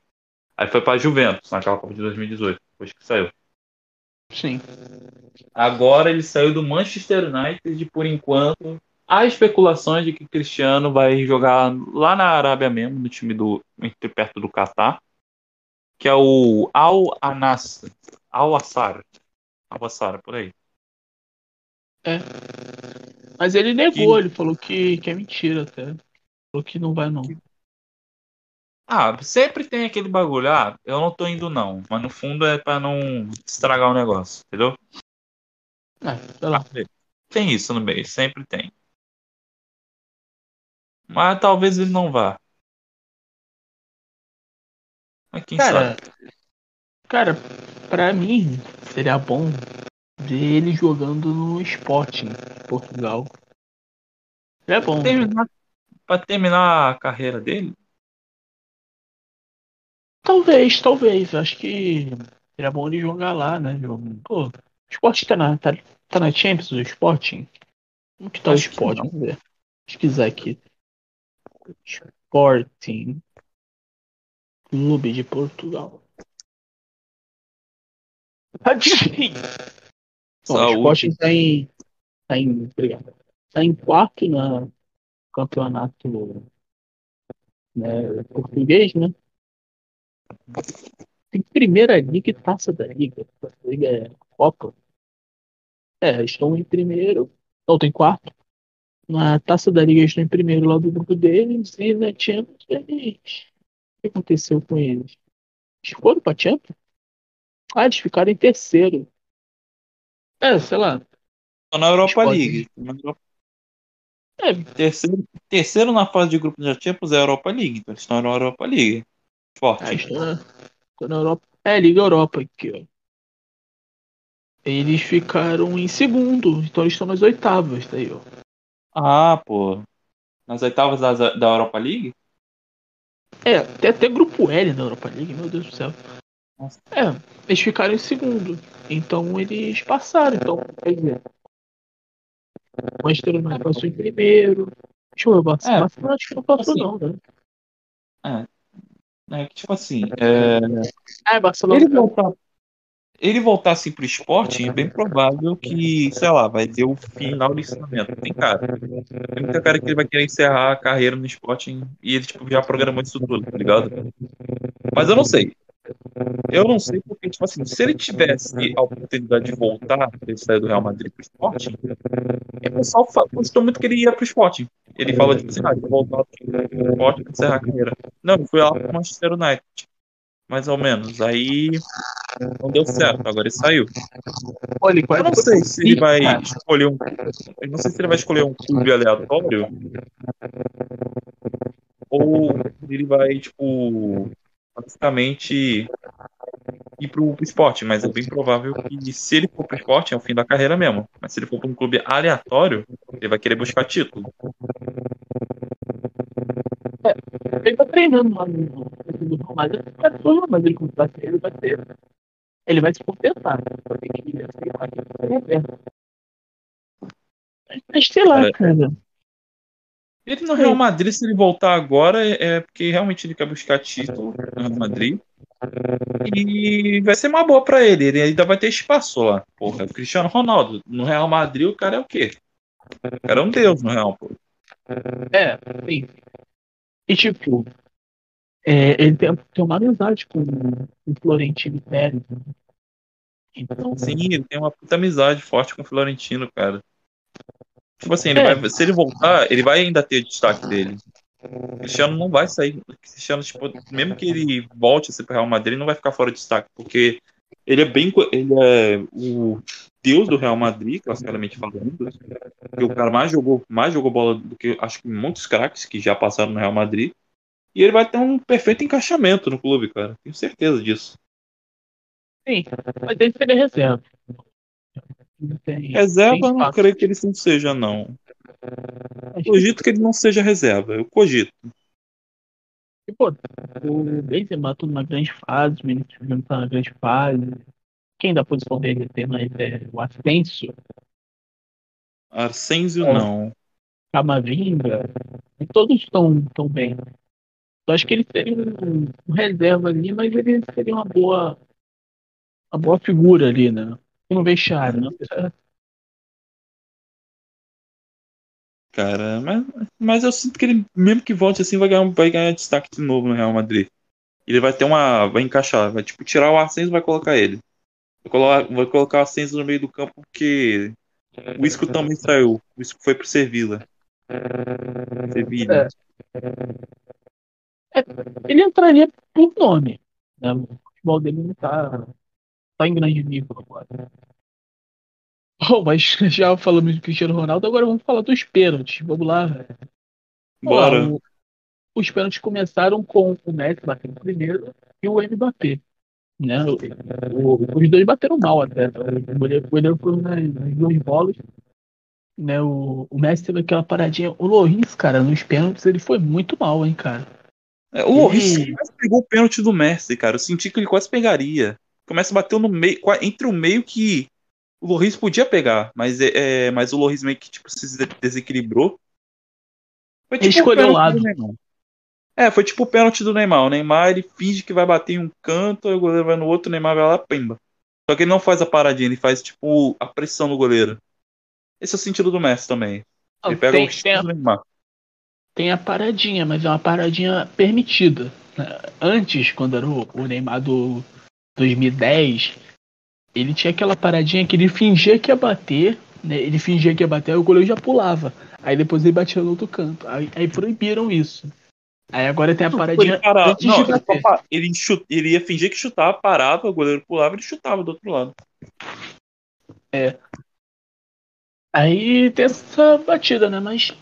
Speaker 2: Aí foi para Juventus naquela Copa de 2018, depois que saiu.
Speaker 1: Sim.
Speaker 2: Agora ele saiu do Manchester United e por enquanto há especulações de que Cristiano vai jogar lá na Arábia mesmo, no time do entre perto do Catar, que é o Al Anas, Al Assar, Al Assar por aí.
Speaker 1: Mas ele negou,
Speaker 2: Que-
Speaker 1: ele falou que, que é mentira até. Falou que não vai não.
Speaker 2: Ah, sempre tem aquele bagulho, ah, eu não tô indo não, mas no fundo é para não estragar o negócio, entendeu?
Speaker 1: É, sei lá.
Speaker 2: Tem isso no meio, sempre tem. Mas talvez ele não vá. Mas quem
Speaker 1: Cara,
Speaker 2: sabe?
Speaker 1: cara, pra mim seria bom ver ele jogando no Sporting Portugal. É bom.
Speaker 2: terminar, pra terminar a carreira dele?
Speaker 1: Talvez, talvez. Acho que seria bom ele jogar lá, né? Pô, o Sporting tá na, tá, tá na Champions, o Sporting? Como que tá
Speaker 2: Acho
Speaker 1: o Sporting? Vamos ver. Pesquisar aqui. Sporting. Clube de Portugal. Tá difícil. Bom, o. Sporting tá em. Tá em. Obrigado. Tá em quarto na campeonato né, português, né? Tem primeira liga e taça da liga. A liga é Copa. É, estão em primeiro. Não, tem quarto. Na taça da liga estão em primeiro lá do grupo deles. E na Champions eles. O que aconteceu com eles? Eles foram pra Champions? Ah, eles ficaram em terceiro. É, sei lá.
Speaker 2: Tô na Europa. League. Na Europa-
Speaker 1: É,
Speaker 2: Terceiro, terceiro na fase de grupo da Champions é a Europa League. Então eles estão na Europa League. Forte.
Speaker 1: Ah, estou na, na Europa. É, Liga Europa aqui, ó. Eles ficaram em segundo, então eles estão nas oitavas, tá aí, ó.
Speaker 2: Ah, pô. Nas oitavas da, da Europa League?
Speaker 1: É, tem até grupo L da Europa League, meu Deus do céu.
Speaker 2: Nossa.
Speaker 1: É, eles ficaram em segundo. Então eles passaram. Então, quer dizer. O Manchester United passou em primeiro. Deixa eu ver, o Barcelona
Speaker 2: É,
Speaker 1: Barcelona acho que não passou,
Speaker 2: assim,
Speaker 1: não, né?
Speaker 2: É que, tipo assim, é,
Speaker 1: Ah, é Barcelona.
Speaker 2: ele voltar. Ele voltar assim pro esporte, é bem provável que, sei lá, vai ter o final do ensinamento. Tem cara. Tem muita cara que ele vai querer encerrar a carreira no esporte e ele, tipo, já programou isso tudo, tá ligado? Mas eu não sei. Eu não sei porque, tipo assim, se ele tivesse a oportunidade de voltar, ele sair do Real Madrid pro esporte, o pessoal gostou muito que ele ia pro esporte. Ele fala, tipo assim, ah, vou voltar pro esporte pra encerrar a carreira. Não, ele foi lá pro Manchester United. Mais ou menos. Aí não deu certo, agora ele saiu.
Speaker 1: Olha,
Speaker 2: Eu não sei se ele vai escolher um. Eu não sei se ele vai escolher um clube aleatório. Ou ele vai, tipo, basicamente ir pro, pro esporte. Mas é bem provável que se ele for pro esporte é o fim da carreira mesmo. Mas se ele for pra um clube aleatório, ele vai querer buscar título.
Speaker 1: Ele tá treinando lá no Madrid. Mas mas ele vai ser, ele vai ser. Ele vai se compensar. Ser reserva. Mas sei lá,
Speaker 2: Cara,
Speaker 1: cara.
Speaker 2: Ele no Real Madrid, se ele voltar agora, é porque realmente ele quer buscar título no Real Madrid. E vai ser uma boa pra ele. Ele ainda vai ter espaço lá. Porra, o Cristiano Ronaldo. No Real Madrid, o cara é o quê? O cara é um deus no Real, pô.
Speaker 1: É, sim. E tipo, é, ele tem, tem uma amizade com o Florentino Pérez. né? Então,
Speaker 2: Sim, ele tem uma puta amizade forte com o Florentino, cara. Tipo assim, ele
Speaker 1: É.
Speaker 2: vai, se ele voltar, ele vai ainda ter destaque dele. O Cristiano não vai sair. O Cristiano, tipo, mesmo que ele volte a ser pro Real Madrid, ele não vai ficar fora de destaque, porque ele é bem. Ele é o deus do Real Madrid, classicamente falando. Que o cara mais jogou, mais jogou bola do que acho que muitos craques que já passaram no Real Madrid. E ele vai ter um perfeito encaixamento no clube, cara. Tenho certeza disso.
Speaker 1: sim, mas ele seria reserva. Não tem-
Speaker 2: Reserva,
Speaker 1: tem
Speaker 2: não creio que ele não seja, não.
Speaker 1: Que,
Speaker 2: Cogito que ele não seja reserva. Eu cogito.
Speaker 1: pô, o Benzema tá numa grande fase, o Vinícius Júnior tá na grande fase. Quem da posição dele tem mais é o Asensio,
Speaker 2: Arsênio,
Speaker 1: É.
Speaker 2: não.
Speaker 1: Camavinga, e todos estão tão bem. Eu acho que ele seria um, um reserva ali, mas ele seria uma boa, uma boa figura ali, né? No vestiário, né?
Speaker 2: Cara, mas, mas eu sinto que ele, mesmo que volte assim, vai ganhar, vai ganhar destaque de novo no Real Madrid. Ele vai ter uma. Vai encaixar, vai tipo tirar o Arsênio e vai colocar ele. Vai colocar, vai colocar o Arsênio no meio do campo porque o Isco também saiu. O Isco foi pro Sevilla. Sevilla.
Speaker 1: É. Ele entraria por nome. Né? O futebol dele não tá, tá em grande nível agora. Bom, mas já falamos do Cristiano Ronaldo, agora vamos falar dos pênaltis. Vamos lá.
Speaker 2: Bora.
Speaker 1: Ó, o- os pênaltis começaram com o Messi batendo primeiro e o Mbappé. Né? O- o- os dois bateram mal até. O goleiro, o goleiro foi nas, nas duas bolas. Né? O, o Messi teve aquela paradinha. O Loris, cara, nos pênaltis ele foi muito mal, hein, cara.
Speaker 2: É, o Loris
Speaker 1: Ele-
Speaker 2: quase pegou o pênalti do Messi, cara. Eu senti que ele quase pegaria. Messi bateu no meio, entre o meio que o Loris podia pegar, mas, é, é, mas o Loris meio que tipo, se des- desequilibrou. Foi
Speaker 1: Ele
Speaker 2: tipo
Speaker 1: escolheu o
Speaker 2: pênalti
Speaker 1: lado.
Speaker 2: do Neymar. É, foi tipo o pênalti do Neymar. O Neymar ele finge que vai bater em um canto, aí o goleiro vai no outro, o Neymar vai lá, pimba. Só que ele não faz a paradinha, ele faz tipo a pressão no goleiro. Esse é o sentido do Messi também. Ele pega
Speaker 1: tem,
Speaker 2: o
Speaker 1: tem,
Speaker 2: do Neymar.
Speaker 1: Tem a paradinha, mas é uma paradinha permitida. né? Antes, quando era o, Neymar do 2010, ele tinha aquela paradinha que ele fingia que ia bater, né? Ele fingia que ia bater, aí o goleiro já pulava. Aí depois ele batia no outro canto. Aí, aí proibiram isso. Aí agora tem a paradinha
Speaker 2: Ele parava-
Speaker 1: antes
Speaker 2: não,
Speaker 1: de bater.
Speaker 2: ele ele ia fingir que chutava, parava, o goleiro pulava, ele chutava do outro lado.
Speaker 1: Aí tem essa batida, né? Mas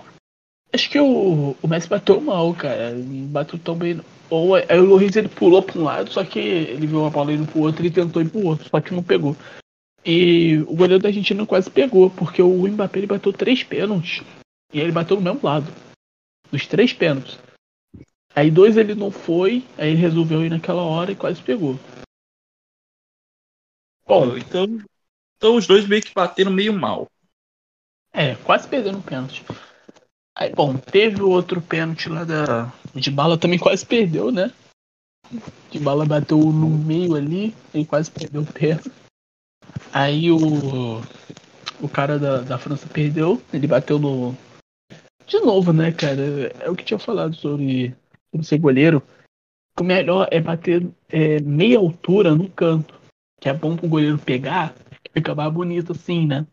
Speaker 1: acho que o, o Messi bateu mal, cara. Não bateu tão bem. não. Ou aí o Loris ele pulou para um lado, só que ele viu a bola indo pro outro e tentou ir pro outro, só que não pegou. E o goleiro da Argentina quase pegou, porque o Mbappé ele bateu três pênaltis. E ele bateu no mesmo lado. Dos três pênaltis. Aí dois ele não foi, aí ele resolveu ir naquela hora e quase pegou.
Speaker 2: Bom, então, então os dois meio que bateram meio mal.
Speaker 1: É, quase perderam um pênalti. Aí, bom, teve o outro pênalti lá da. De bala também quase perdeu, né? De bala bateu no meio ali e quase perdeu o pênalti. Aí o. O cara da, da França perdeu, ele bateu no. De novo, né, cara? É o que tinha falado sobre, sobre ser goleiro. O melhor é bater é, meia altura no canto. Que é bom pro goleiro pegar, fica mais bonito assim, né?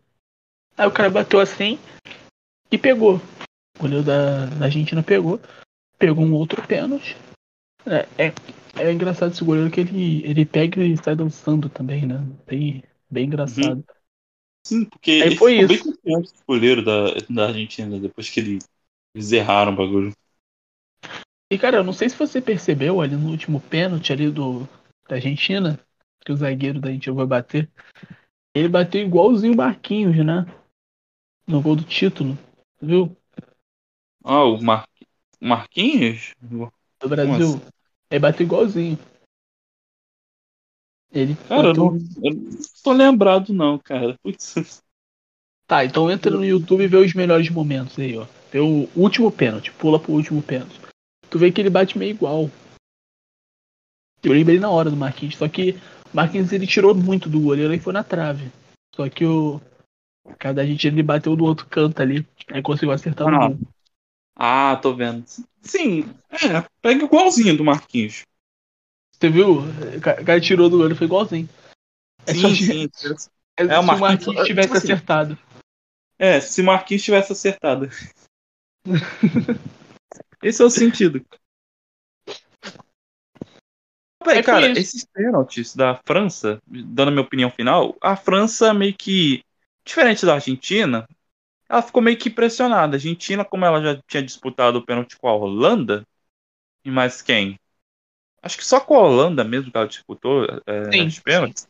Speaker 1: Aí o cara bateu assim e pegou. O goleiro da, da Argentina pegou. Pegou um outro pênalti. É, é, é engraçado esse goleiro que ele, ele pega e sai dançando também, né? Bem, bem engraçado. Uhum.
Speaker 2: Sim, porque Aí ele foi isso. bem confiante o goleiro da, da Argentina depois que ele, eles erraram o bagulho.
Speaker 1: E cara, eu não sei se você percebeu ali no último pênalti ali do, da Argentina, que o zagueiro da Argentina vai bater. Ele bateu igualzinho o Marquinhos, né? No gol do título, viu?
Speaker 2: Ah, o Mar... Marquinhos?
Speaker 1: Do Brasil. Assim? Ele bateu igualzinho.
Speaker 2: Ele cara, bateu... eu, não, eu não tô lembrado não, cara. Putz.
Speaker 1: Tá, então entra no YouTube e vê os melhores momentos aí, ó. Vê o último pênalti, pula pro último pênalti. Tu vê que ele bate meio igual. Eu lembrei na hora do Marquinhos, só que o Marquinhos ele tirou muito do goleiro e foi na trave. Só que o cada gente ele bateu do outro canto ali, aí conseguiu acertar
Speaker 2: ah. no Ah, tô vendo. Sim, é, pega igualzinho do Marquinhos.
Speaker 1: Você viu? O cara tirou do olho, foi igualzinho.
Speaker 2: É sim, sim.
Speaker 1: É, é, se o Marquinhos, tivesse tipo assim, acertado.
Speaker 2: É, se o Marquinhos tivesse acertado. Esse é o sentido. É cara, esses pênaltis da França, dando a minha opinião final, a França meio que, diferente da Argentina, ela ficou meio que pressionada. A Argentina, como ela já tinha disputado o pênalti com a Holanda, e mais quem? Acho que só com a Holanda mesmo que ela disputou é, os pênaltis.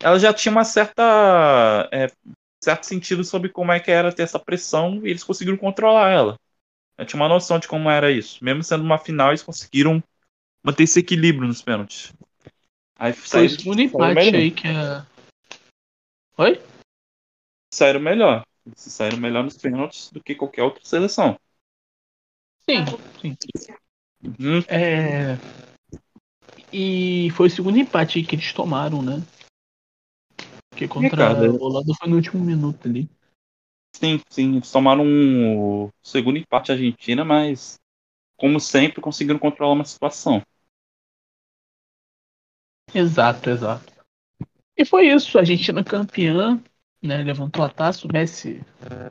Speaker 2: Ela já tinha uma certa. É, certo sentido sobre como é que era ter essa pressão e eles conseguiram controlar ela. Eu tinha uma noção de como era isso. Mesmo sendo uma final, eles conseguiram manter esse equilíbrio nos pênaltis.
Speaker 1: Aí Foi o segundo empate aí que é. Oi?
Speaker 2: Saíram melhor. Eles saíram melhor nos pênaltis do que qualquer outra seleção.
Speaker 1: Sim, sim. Uhum. É... E foi o segundo empate que eles tomaram, né? Porque contra a Holanda foi no último minuto ali.
Speaker 2: Sim, sim. Eles tomaram um segundo empate Argentina, mas como sempre conseguiram controlar uma situação.
Speaker 1: Exato, exato. E foi isso, a Argentina campeã, né? Levantou a taça, o Messi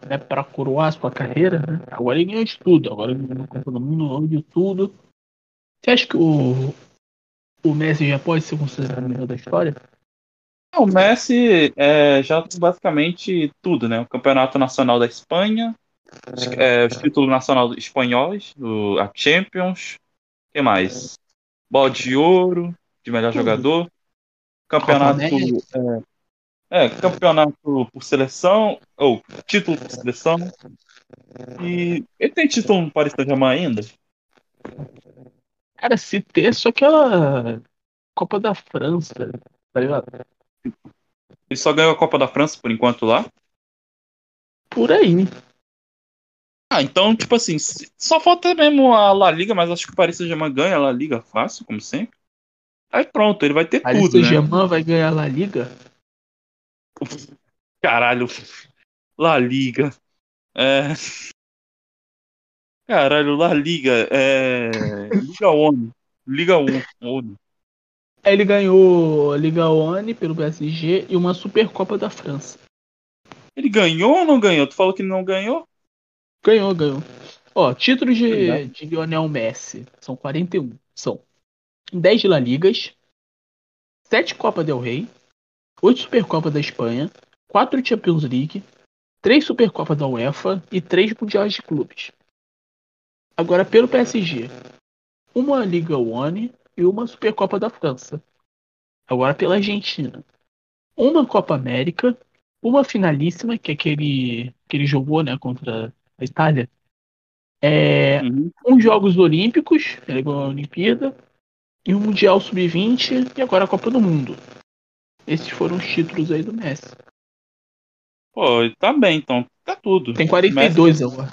Speaker 1: né, para coroar a sua carreira, né? Agora ele ganhou de tudo, agora ele ganhou Copa do Mundo, de tudo. Você acha que o, o Messi já pode ser considerado o melhor da história?
Speaker 2: O Messi é, já basicamente tudo, né? O Campeonato Nacional da Espanha, é, os títulos nacionais espanhóis, o, a Champions, o que mais? Bola de ouro, de melhor jogador, campeonato. É, é, campeonato por seleção, ou título por seleção. E ele tem título no Paris Saint-Germain ainda?
Speaker 1: Cara, se ter só aquela Copa da França, tá ligado?
Speaker 2: Ele só ganhou a Copa da França por enquanto lá?
Speaker 1: Por aí.
Speaker 2: Ah, então, tipo assim, só falta mesmo a La Liga, mas acho que o Paris Saint-Germain ganha a La Liga fácil, como sempre. Aí pronto, ele vai ter Paris tudo,
Speaker 1: Paris Saint-Germain né? vai ganhar a La Liga?
Speaker 2: Caralho, La Liga. É... Caralho, La Liga. É... Liga ONU. Liga 1. ONU.
Speaker 1: Ele ganhou a Liga One pelo PSG e uma Supercopa da França.
Speaker 2: Ele ganhou ou não ganhou? Tu falou que não ganhou?
Speaker 1: Ganhou, ganhou. Ó, títulos de, de Lionel Messi são 41. São 10 La Ligas, 7 Copa del Rey, 8 Supercopa da Espanha, 4 Champions League, 3 Supercopa da UEFA e 3 Mundiais de Clubes. Agora, pelo PSG, uma Liga One e uma Supercopa da França. Agora pela Argentina. Uma Copa América, uma finalíssima, que é aquele que ele jogou né, contra a Itália. É,
Speaker 2: Uhum.
Speaker 1: uns Jogos Olímpicos, ele ganhou a Olimpíada, e o Mundial Sub-20 e agora a Copa do Mundo. Esses foram os títulos aí do Messi.
Speaker 2: Pô, tá bem, então. Tá tudo.
Speaker 1: Tem 42 agora.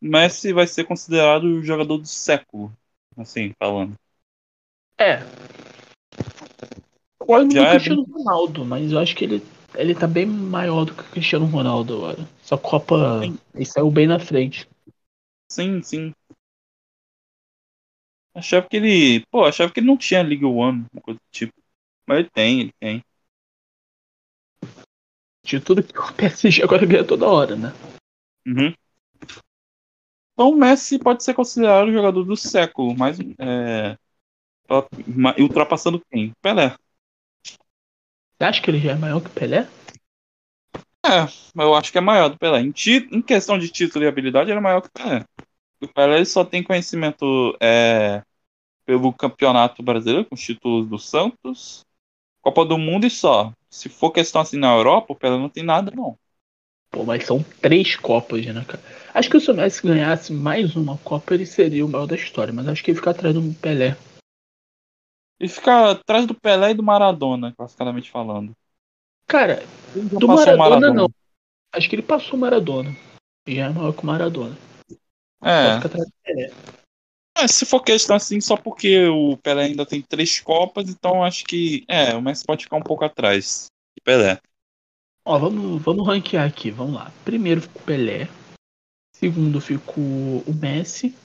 Speaker 2: Messi vai ser considerado o jogador do século. Assim, falando.
Speaker 1: É. Do
Speaker 2: Já é
Speaker 1: Cristiano Ronaldo, mas eu acho que ele, ele tá bem maior do que o Cristiano Ronaldo agora. Essa Copa.
Speaker 2: Sim.
Speaker 1: Ele saiu bem na frente.
Speaker 2: Sim, sim. Achava que ele. Pô, achava que ele não tinha League One, uma coisa do tipo. Mas ele tem, ele tem.
Speaker 1: De tudo que o PSG agora ganha toda hora, né?
Speaker 2: Uhum. Então o Messi pode ser considerado o jogador do século, mas é, ma- ultrapassando quem? Pelé.
Speaker 1: Você acha que ele já é maior que o Pelé?
Speaker 2: É, eu acho que é maior do Pelé. Em, ti- em questão de título e habilidade, ele é maior que o Pelé. O Pelé ele só tem conhecimento é, pelo Campeonato Brasileiro, com os títulos do Santos, Copa do Mundo e só. Se for questão assim na Europa, o Pelé não tem nada, não.
Speaker 1: Pô, mas são três Copas, né, cara? Acho que se o Messi ganhasse mais uma Copa, ele seria o maior da história, mas acho que ele fica atrás do Pelé.
Speaker 2: Ele fica atrás do Pelé e do Maradona, classicamente falando.
Speaker 1: Cara, do
Speaker 2: o
Speaker 1: Maradona, não. Acho que ele passou o Maradona. Já é maior que o Maradona. Só
Speaker 2: É, se for questão assim, só porque o Pelé ainda tem três Copas, então acho que é, o Messi pode ficar um pouco atrás de Pelé.
Speaker 1: Ó, vamos, vamos ranquear aqui, vamos lá. Primeiro ficou o Pelé. Segundo ficou o Messi.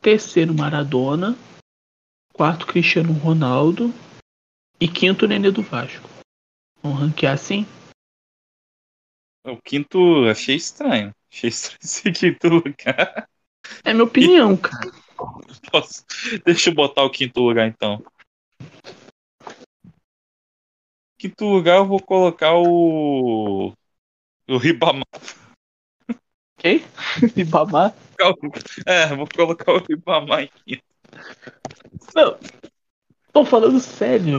Speaker 1: Terceiro, Maradona. Quarto, Cristiano Ronaldo. E quinto, Nenê do Vasco. Vamos ranquear assim?
Speaker 2: O quinto achei estranho. Achei estranho esse quinto lugar.
Speaker 1: É minha opinião, cara.
Speaker 2: Posso- Deixa eu botar o quinto lugar então. Quinto lugar eu vou colocar o. O Ribamar.
Speaker 1: Ok? Ribamar.
Speaker 2: É, vou colocar o Ribamar em quinto.
Speaker 1: Não. Tô falando sério.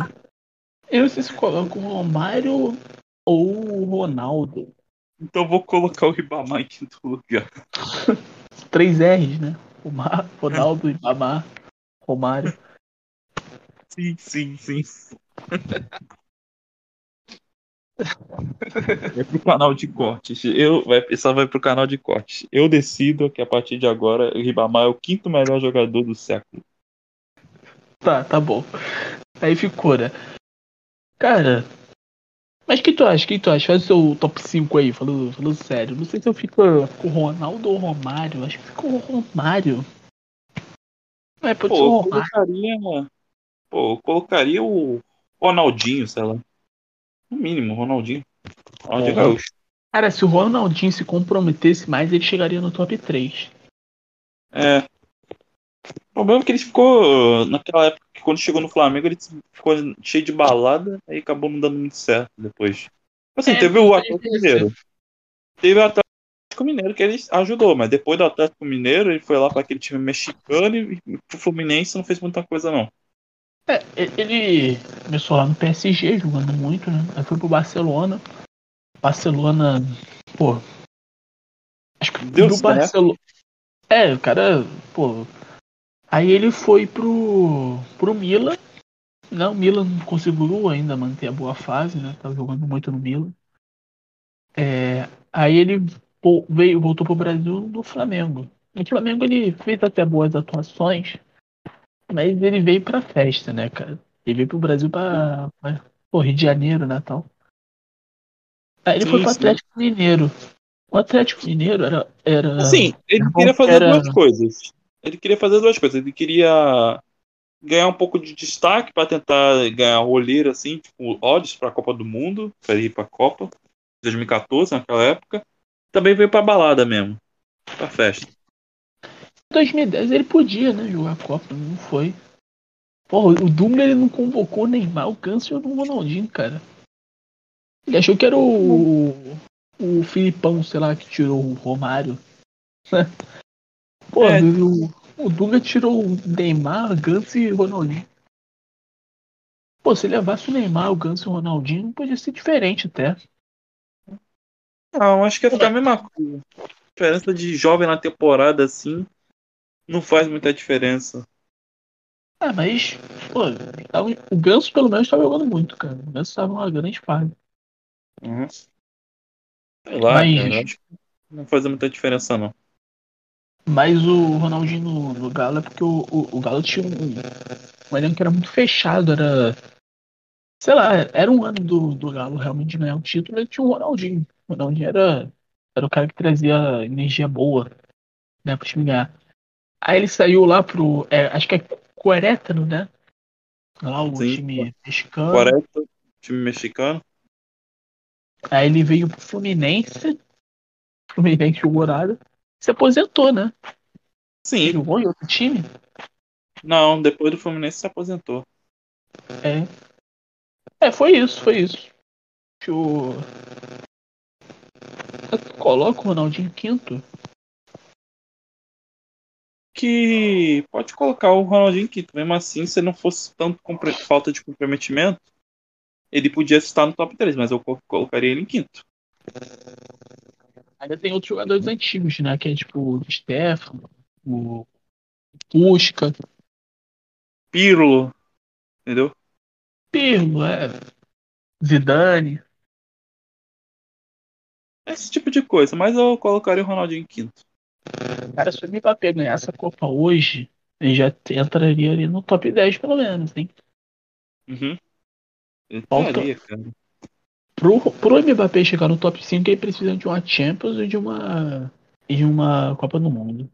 Speaker 1: Eu não sei se coloco o Romário ou o Ronaldo.
Speaker 2: Então vou colocar o Ribamar em quinto lugar.
Speaker 1: Três R's, né? Romar, Ronaldo, Ribamar, Romário.
Speaker 2: Sim, sim, sim. Vai pro canal de cortes. Eu, vai, só vai pro canal de cortes. Eu decido que a partir de agora o Ribamar é o quinto melhor jogador do século.
Speaker 1: Tá, tá bom. Aí ficou, né? Cara. Mas que tu acha? Que tu acha? Faz o seu top 5 aí, falando, falando sério. Não sei se eu fico com o Ronaldo ou o Romário. Acho que fica o Romário. É, pode
Speaker 2: Pô,
Speaker 1: ser o
Speaker 2: eu
Speaker 1: Romário.
Speaker 2: colocaria. Pô, eu colocaria o Ronaldinho, sei lá. No mínimo, Ronaldinho. Ronaldinho
Speaker 1: É.
Speaker 2: Gaúcho.
Speaker 1: Cara, se o Ronaldinho se comprometesse mais, ele chegaria no top 3.
Speaker 2: É. O problema é que ele ficou. Naquela época que quando chegou no Flamengo, ele ficou cheio de balada, aí acabou não dando muito certo depois. Assim,
Speaker 1: É,
Speaker 2: teve o Atlético Mineiro. Teve o Atlético Mineiro que ele ajudou, mas depois do Atlético Mineiro, ele foi lá para aquele time mexicano e pro Fluminense não fez muita coisa, não.
Speaker 1: É, ele começou lá no PSG, jogando muito, né? Aí foi pro Barcelona. Barcelona, pô. Acho que
Speaker 2: Deu
Speaker 1: do. Barcelona. É, o cara, pô. Aí ele foi pro, pro Milan. Não, o Milan não conseguiu ainda manter a boa fase, né? Tá jogando muito no Milan. É, aí ele veio, voltou pro Brasil no Flamengo. No Flamengo ele fez até boas atuações, mas ele veio pra festa, né, cara? Ele veio pro Brasil pra, pra pô, Rio de Janeiro, Natal. Aí ele
Speaker 2: Sim,
Speaker 1: foi pro
Speaker 2: sim.
Speaker 1: Atlético Mineiro. O Atlético Mineiro era. era
Speaker 2: Assim, ele
Speaker 1: Era
Speaker 2: queria
Speaker 1: que
Speaker 2: fazer
Speaker 1: era-
Speaker 2: duas coisas. Ele queria fazer duas coisas. Ele queria ganhar um pouco de destaque para tentar ganhar olheira, assim, tipo, odds para a Copa do Mundo, para ir para a Copa 2014, naquela época. Também veio para balada mesmo, para festa.
Speaker 1: Em 2010 ele podia, né, jogar a Copa, não foi. Porra, o Dunga ele não convocou Neymar, o Câncer e o Ronaldinho, cara. Ele achou que era o. o Filipão, sei lá, que tirou o Romário. Pô,
Speaker 2: É.
Speaker 1: o, o Dunga tirou o Neymar, Gans e Ronaldinho. Pô, se levasse o Neymar, o Gans e o Ronaldinho, podia ser diferente até.
Speaker 2: Não, acho que ia ficar a mesma coisa. A diferença de jovem na temporada, assim, não faz muita diferença.
Speaker 1: Ah, mas, pô, tava- o Ganso pelo menos tá jogando muito, cara. O Ganso tava uma grande falha.
Speaker 2: Uhum. Sei lá,
Speaker 1: Mas-
Speaker 2: cara, acho que não faz muita diferença, não.
Speaker 1: Mas o Ronaldinho no, no Galo é porque o, o, o Galo tinha um, um elenco que era muito fechado, era. Sei lá, era um ano do, do Galo realmente ganhar o título, ele tinha o Ronaldinho. O Ronaldinho era, era o cara que trazia energia boa, né, pro time ganhar. Aí ele saiu lá pro. é, acho que é Querétaro, né? Lá o
Speaker 2: Sim.
Speaker 1: time mexicano.
Speaker 2: 40, time mexicano.
Speaker 1: Aí ele veio pro Fluminense. Fluminense jogou nada. Se aposentou, né?
Speaker 2: Sim.
Speaker 1: Jogou em outro time.
Speaker 2: Não, depois do Fluminense se aposentou.
Speaker 1: É. É, foi isso, foi isso. Deixa eu. Coloca o Ronaldinho em quinto.
Speaker 2: Que pode colocar o Ronaldinho quinto. Mesmo assim, se não fosse tanto compre- falta de comprometimento, ele podia estar no top 3, mas eu co- colocaria ele em quinto.
Speaker 1: Ainda tem outros jogadores antigos, né? Que é tipo o Stefano, o Pusca,
Speaker 2: Pirlo, entendeu?
Speaker 1: Pirlo, é. Zidane.
Speaker 2: Esse tipo de coisa, mas eu colocaria o Ronaldinho em quinto.
Speaker 1: Cara, se o Mbappé ganhar essa Copa hoje, ele já entraria ali no top 10, pelo menos, hein?
Speaker 2: Uhum.
Speaker 1: Falta-
Speaker 2: estaria, cara.
Speaker 1: Pro, pro Mbappé chegar no top 5, ele precisa de uma Champions e de uma, e de uma Copa do Mundo.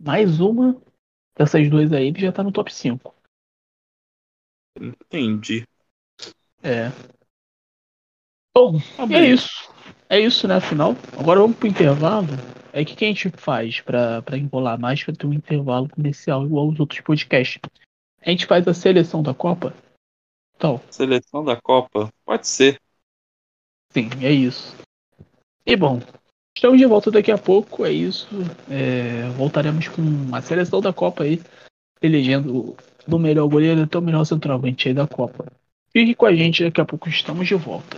Speaker 1: Mais uma dessas duas aí, ele já tá no top 5.
Speaker 2: Entendi.
Speaker 1: É. Bom,
Speaker 2: Tá
Speaker 1: é isso. É isso, né, afinal. Agora vamos pro intervalo. Aí o que, que a gente faz pra, pra enrolar mais pra ter um intervalo comercial igual aos outros podcasts? A gente faz a seleção da Copa? Então,
Speaker 2: Seleção da Copa, pode ser.
Speaker 1: Sim, é isso. E bom, estamos de volta daqui a pouco, é isso. É, voltaremos com a seleção da Copa aí, elegendo do melhor goleiro até o melhor centroavante aí da Copa. Fique com a gente, daqui a pouco estamos de volta.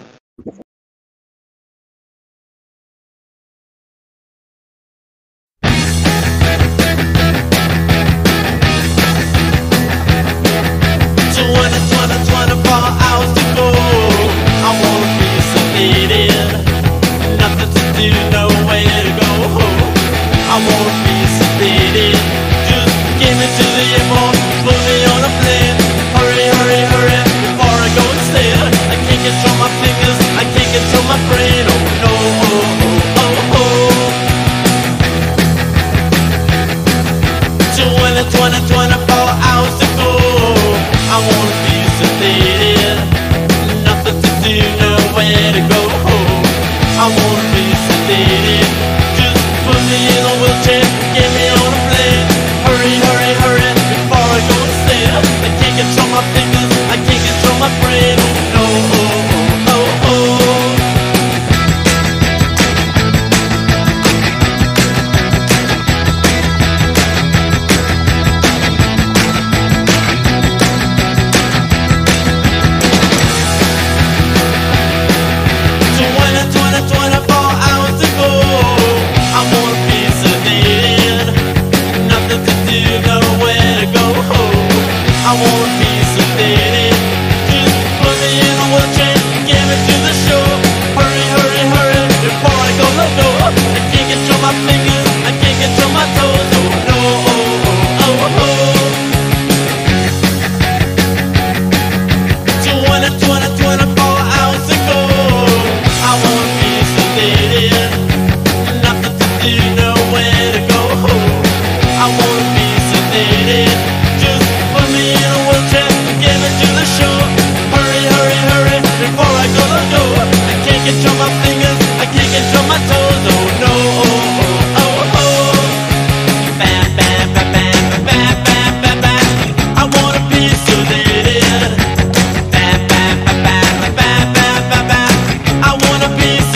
Speaker 3: piso.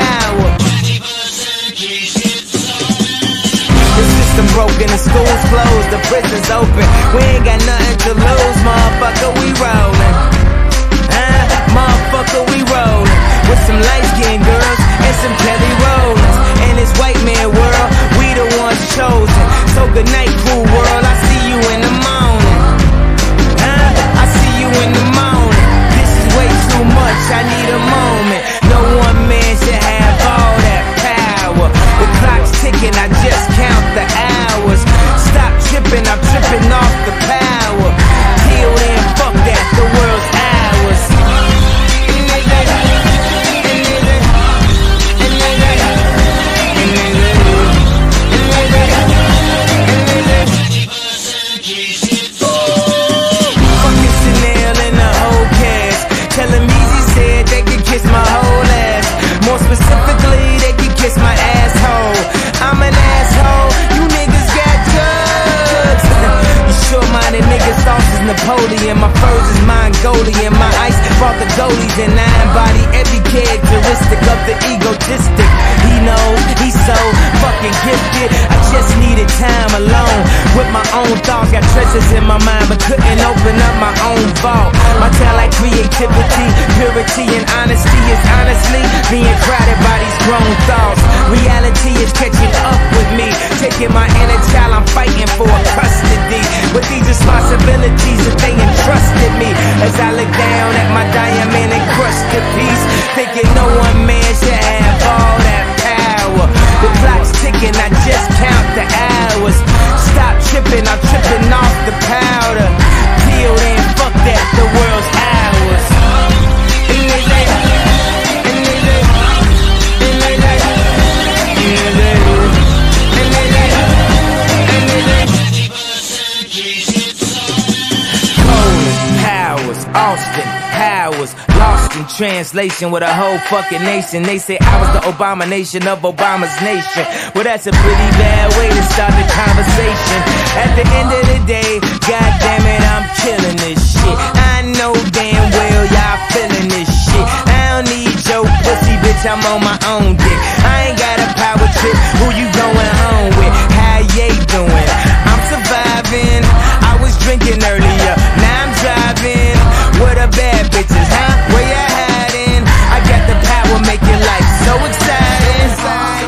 Speaker 3: Broken, the school's closed, the prison's open. We ain't got nothing to lose, motherfucker, we rollin'. Huh? Motherfucker, we rollin'. With some light skinned girls and some Kelly Rollins. In this white man world, we the ones chosen. So good night, cool world, I see you in the morning. Huh? I see you in the morning. This is way too much, I need Napoleon. My furs is Mongolian. My ice brought the goalies and I embody every characteristic of the egotistic. He knows he's so fucking gifted. I just needed time alone with my own thoughts. Got treasures in my mind, but couldn't open up my own vault. My talent, creativity, purity, and honesty is honestly being crowded by these grown thoughts. Reality is catching up with me, taking my inner child. I'm fighting for custody with these responsibilities that they entrusted me. As I look down at my diamond encrusted piece, thinking no one man should have all that power. The clock's ticking, I just count the hours. Stop tripping, I'm tripping off the powder. Till then, fuck that, the world's translation with a whole fucking nation. They say I was the abomination of Obama's nation. Well, that's a pretty bad way to start the conversation. At the end of the day, god damn it, I'm killing this shit. I know damn well y'all feeling this shit. I don't need your pussy, bitch, I'm on my own dick. I ain't got a power trip, who you going home with? How you doing? I'm surviving. I was drinking earlier, now I'm driving. What a bad bitches, huh? Where you so excited.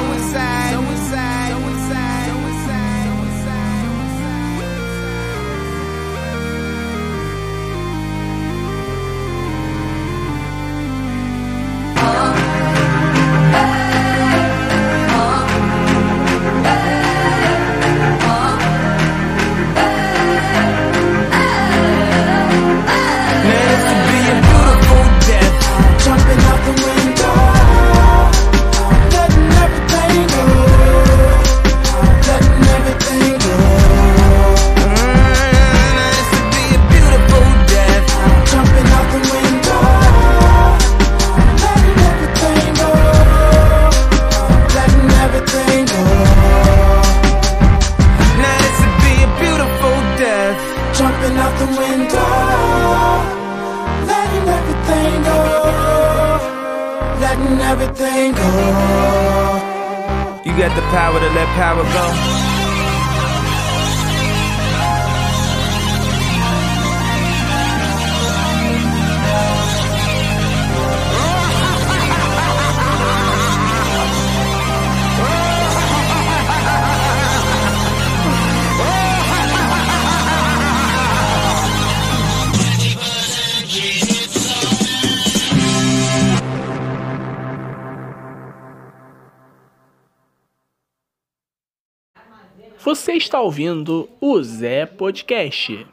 Speaker 1: Você está ouvindo o Zé Podcast.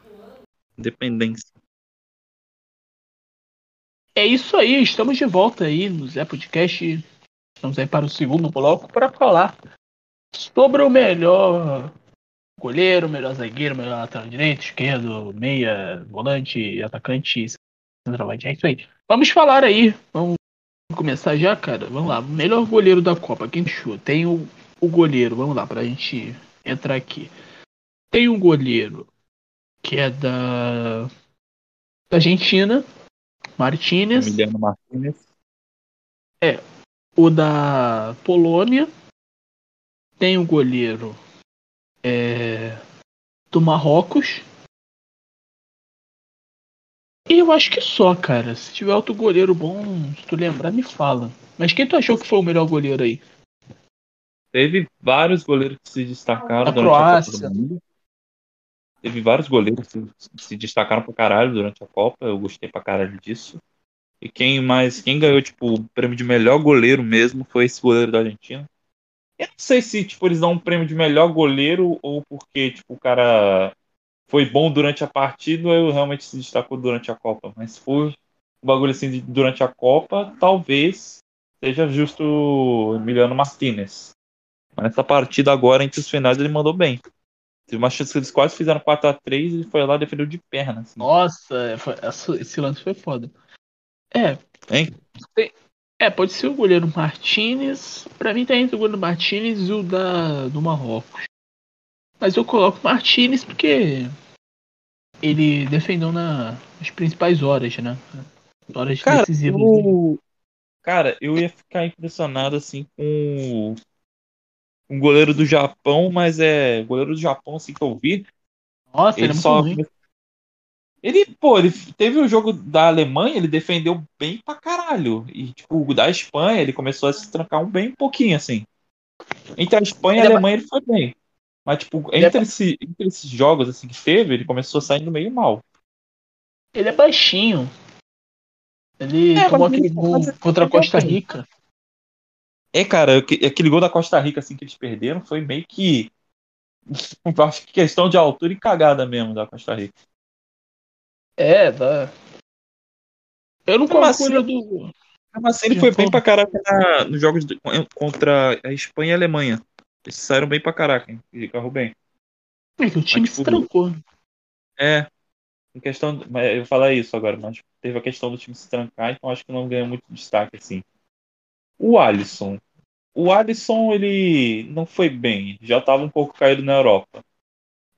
Speaker 2: Dependência.
Speaker 1: É isso aí, estamos de volta aí no Zé Podcast. Estamos aí para o segundo bloco para falar sobre o melhor goleiro, melhor zagueiro, melhor lateral direito, esquerdo, meia, volante, atacante, centroavante. É isso aí. Vamos falar aí. Vamos começar já, cara. Vamos lá. Melhor goleiro da Copa. Quem achou? Tem o, o goleiro. Vamos lá, pra gente entrar aqui. Tem um goleiro que é da, da Argentina, Martinez.
Speaker 2: Emiliano Martinez.
Speaker 1: o da Polônia. Tem o goleiro é, do Marrocos. E eu acho que só, cara. Se tiver outro goleiro bom, se tu lembrar, me fala. Mas quem tu achou que foi o melhor goleiro aí?
Speaker 2: Teve vários goleiros que se destacaram
Speaker 1: A
Speaker 2: durante
Speaker 1: Croácia.
Speaker 2: a Copa do Mundo. Teve vários goleiros que se destacaram pra caralho durante a Copa. Eu gostei pra caralho disso. E quem mais, quem ganhou, tipo, o prêmio de melhor goleiro mesmo foi esse goleiro da Argentina. Eu não sei se, tipo, eles dão um prêmio de melhor goleiro ou porque, tipo, o cara foi bom durante a partida ou realmente se destacou durante a Copa. Mas se for um bagulho assim de- durante a Copa, talvez seja justo o Emiliano Martinez. Mas nessa partida agora, entre os finais, ele mandou bem. Teve uma chance que eles quase fizeram 4x3 e foi lá e defendeu de perna. Assim.
Speaker 1: Nossa, é, esse lance foi foda. É,
Speaker 2: Hein?
Speaker 1: é, pode ser o goleiro Martinez. Pra mim tá entre o goleiro Martinez e o da, do Marrocos. Mas eu coloco Martinez porque ele defendeu na- nas principais horas, né? Horas
Speaker 2: Cara,
Speaker 1: decisivas.
Speaker 2: eu... Cara, eu ia ficar impressionado assim com um goleiro do Japão, mas é goleiro do Japão assim que eu vi.
Speaker 1: Nossa, ele,
Speaker 2: Ele
Speaker 1: é
Speaker 2: só
Speaker 1: ruim.
Speaker 2: ele, pô, ele teve o jogo da Alemanha, ele defendeu bem pra caralho. E tipo, o da Espanha, ele começou a se trancar um bem um pouquinho assim. Entre a Espanha e a
Speaker 1: Ele é
Speaker 2: Alemanha ele foi bem. Mas tipo,
Speaker 1: Ele é
Speaker 2: entre, esse- entre esses jogos assim que teve, ele começou saindo meio mal.
Speaker 1: Ele é baixinho. Ele
Speaker 2: É,
Speaker 1: tomou aquele
Speaker 2: ele-
Speaker 1: gol
Speaker 2: ele
Speaker 1: contra a
Speaker 2: defendeu
Speaker 1: Costa. Rica.
Speaker 2: É, cara, aque- aquele gol da Costa Rica assim que eles perderam foi meio que acho que questão de altura e cagada mesmo da Costa Rica.
Speaker 1: É, dá. Eu não
Speaker 2: assim?
Speaker 1: ele do.
Speaker 2: Mesmo assim, ele foi bem pra caraca na- nos jogos de- contra a Espanha e a Alemanha. Eles saíram bem pra caraca, hein? Ele carro bem.
Speaker 1: É que o time
Speaker 2: tipo,
Speaker 1: se trancou.
Speaker 2: É. Em questão. mas Eu vou falar isso agora, mas teve a questão do time se trancar, então acho que não ganha muito destaque assim. O Alisson. O Alisson, ele não foi bem. Já tava um pouco caído na Europa.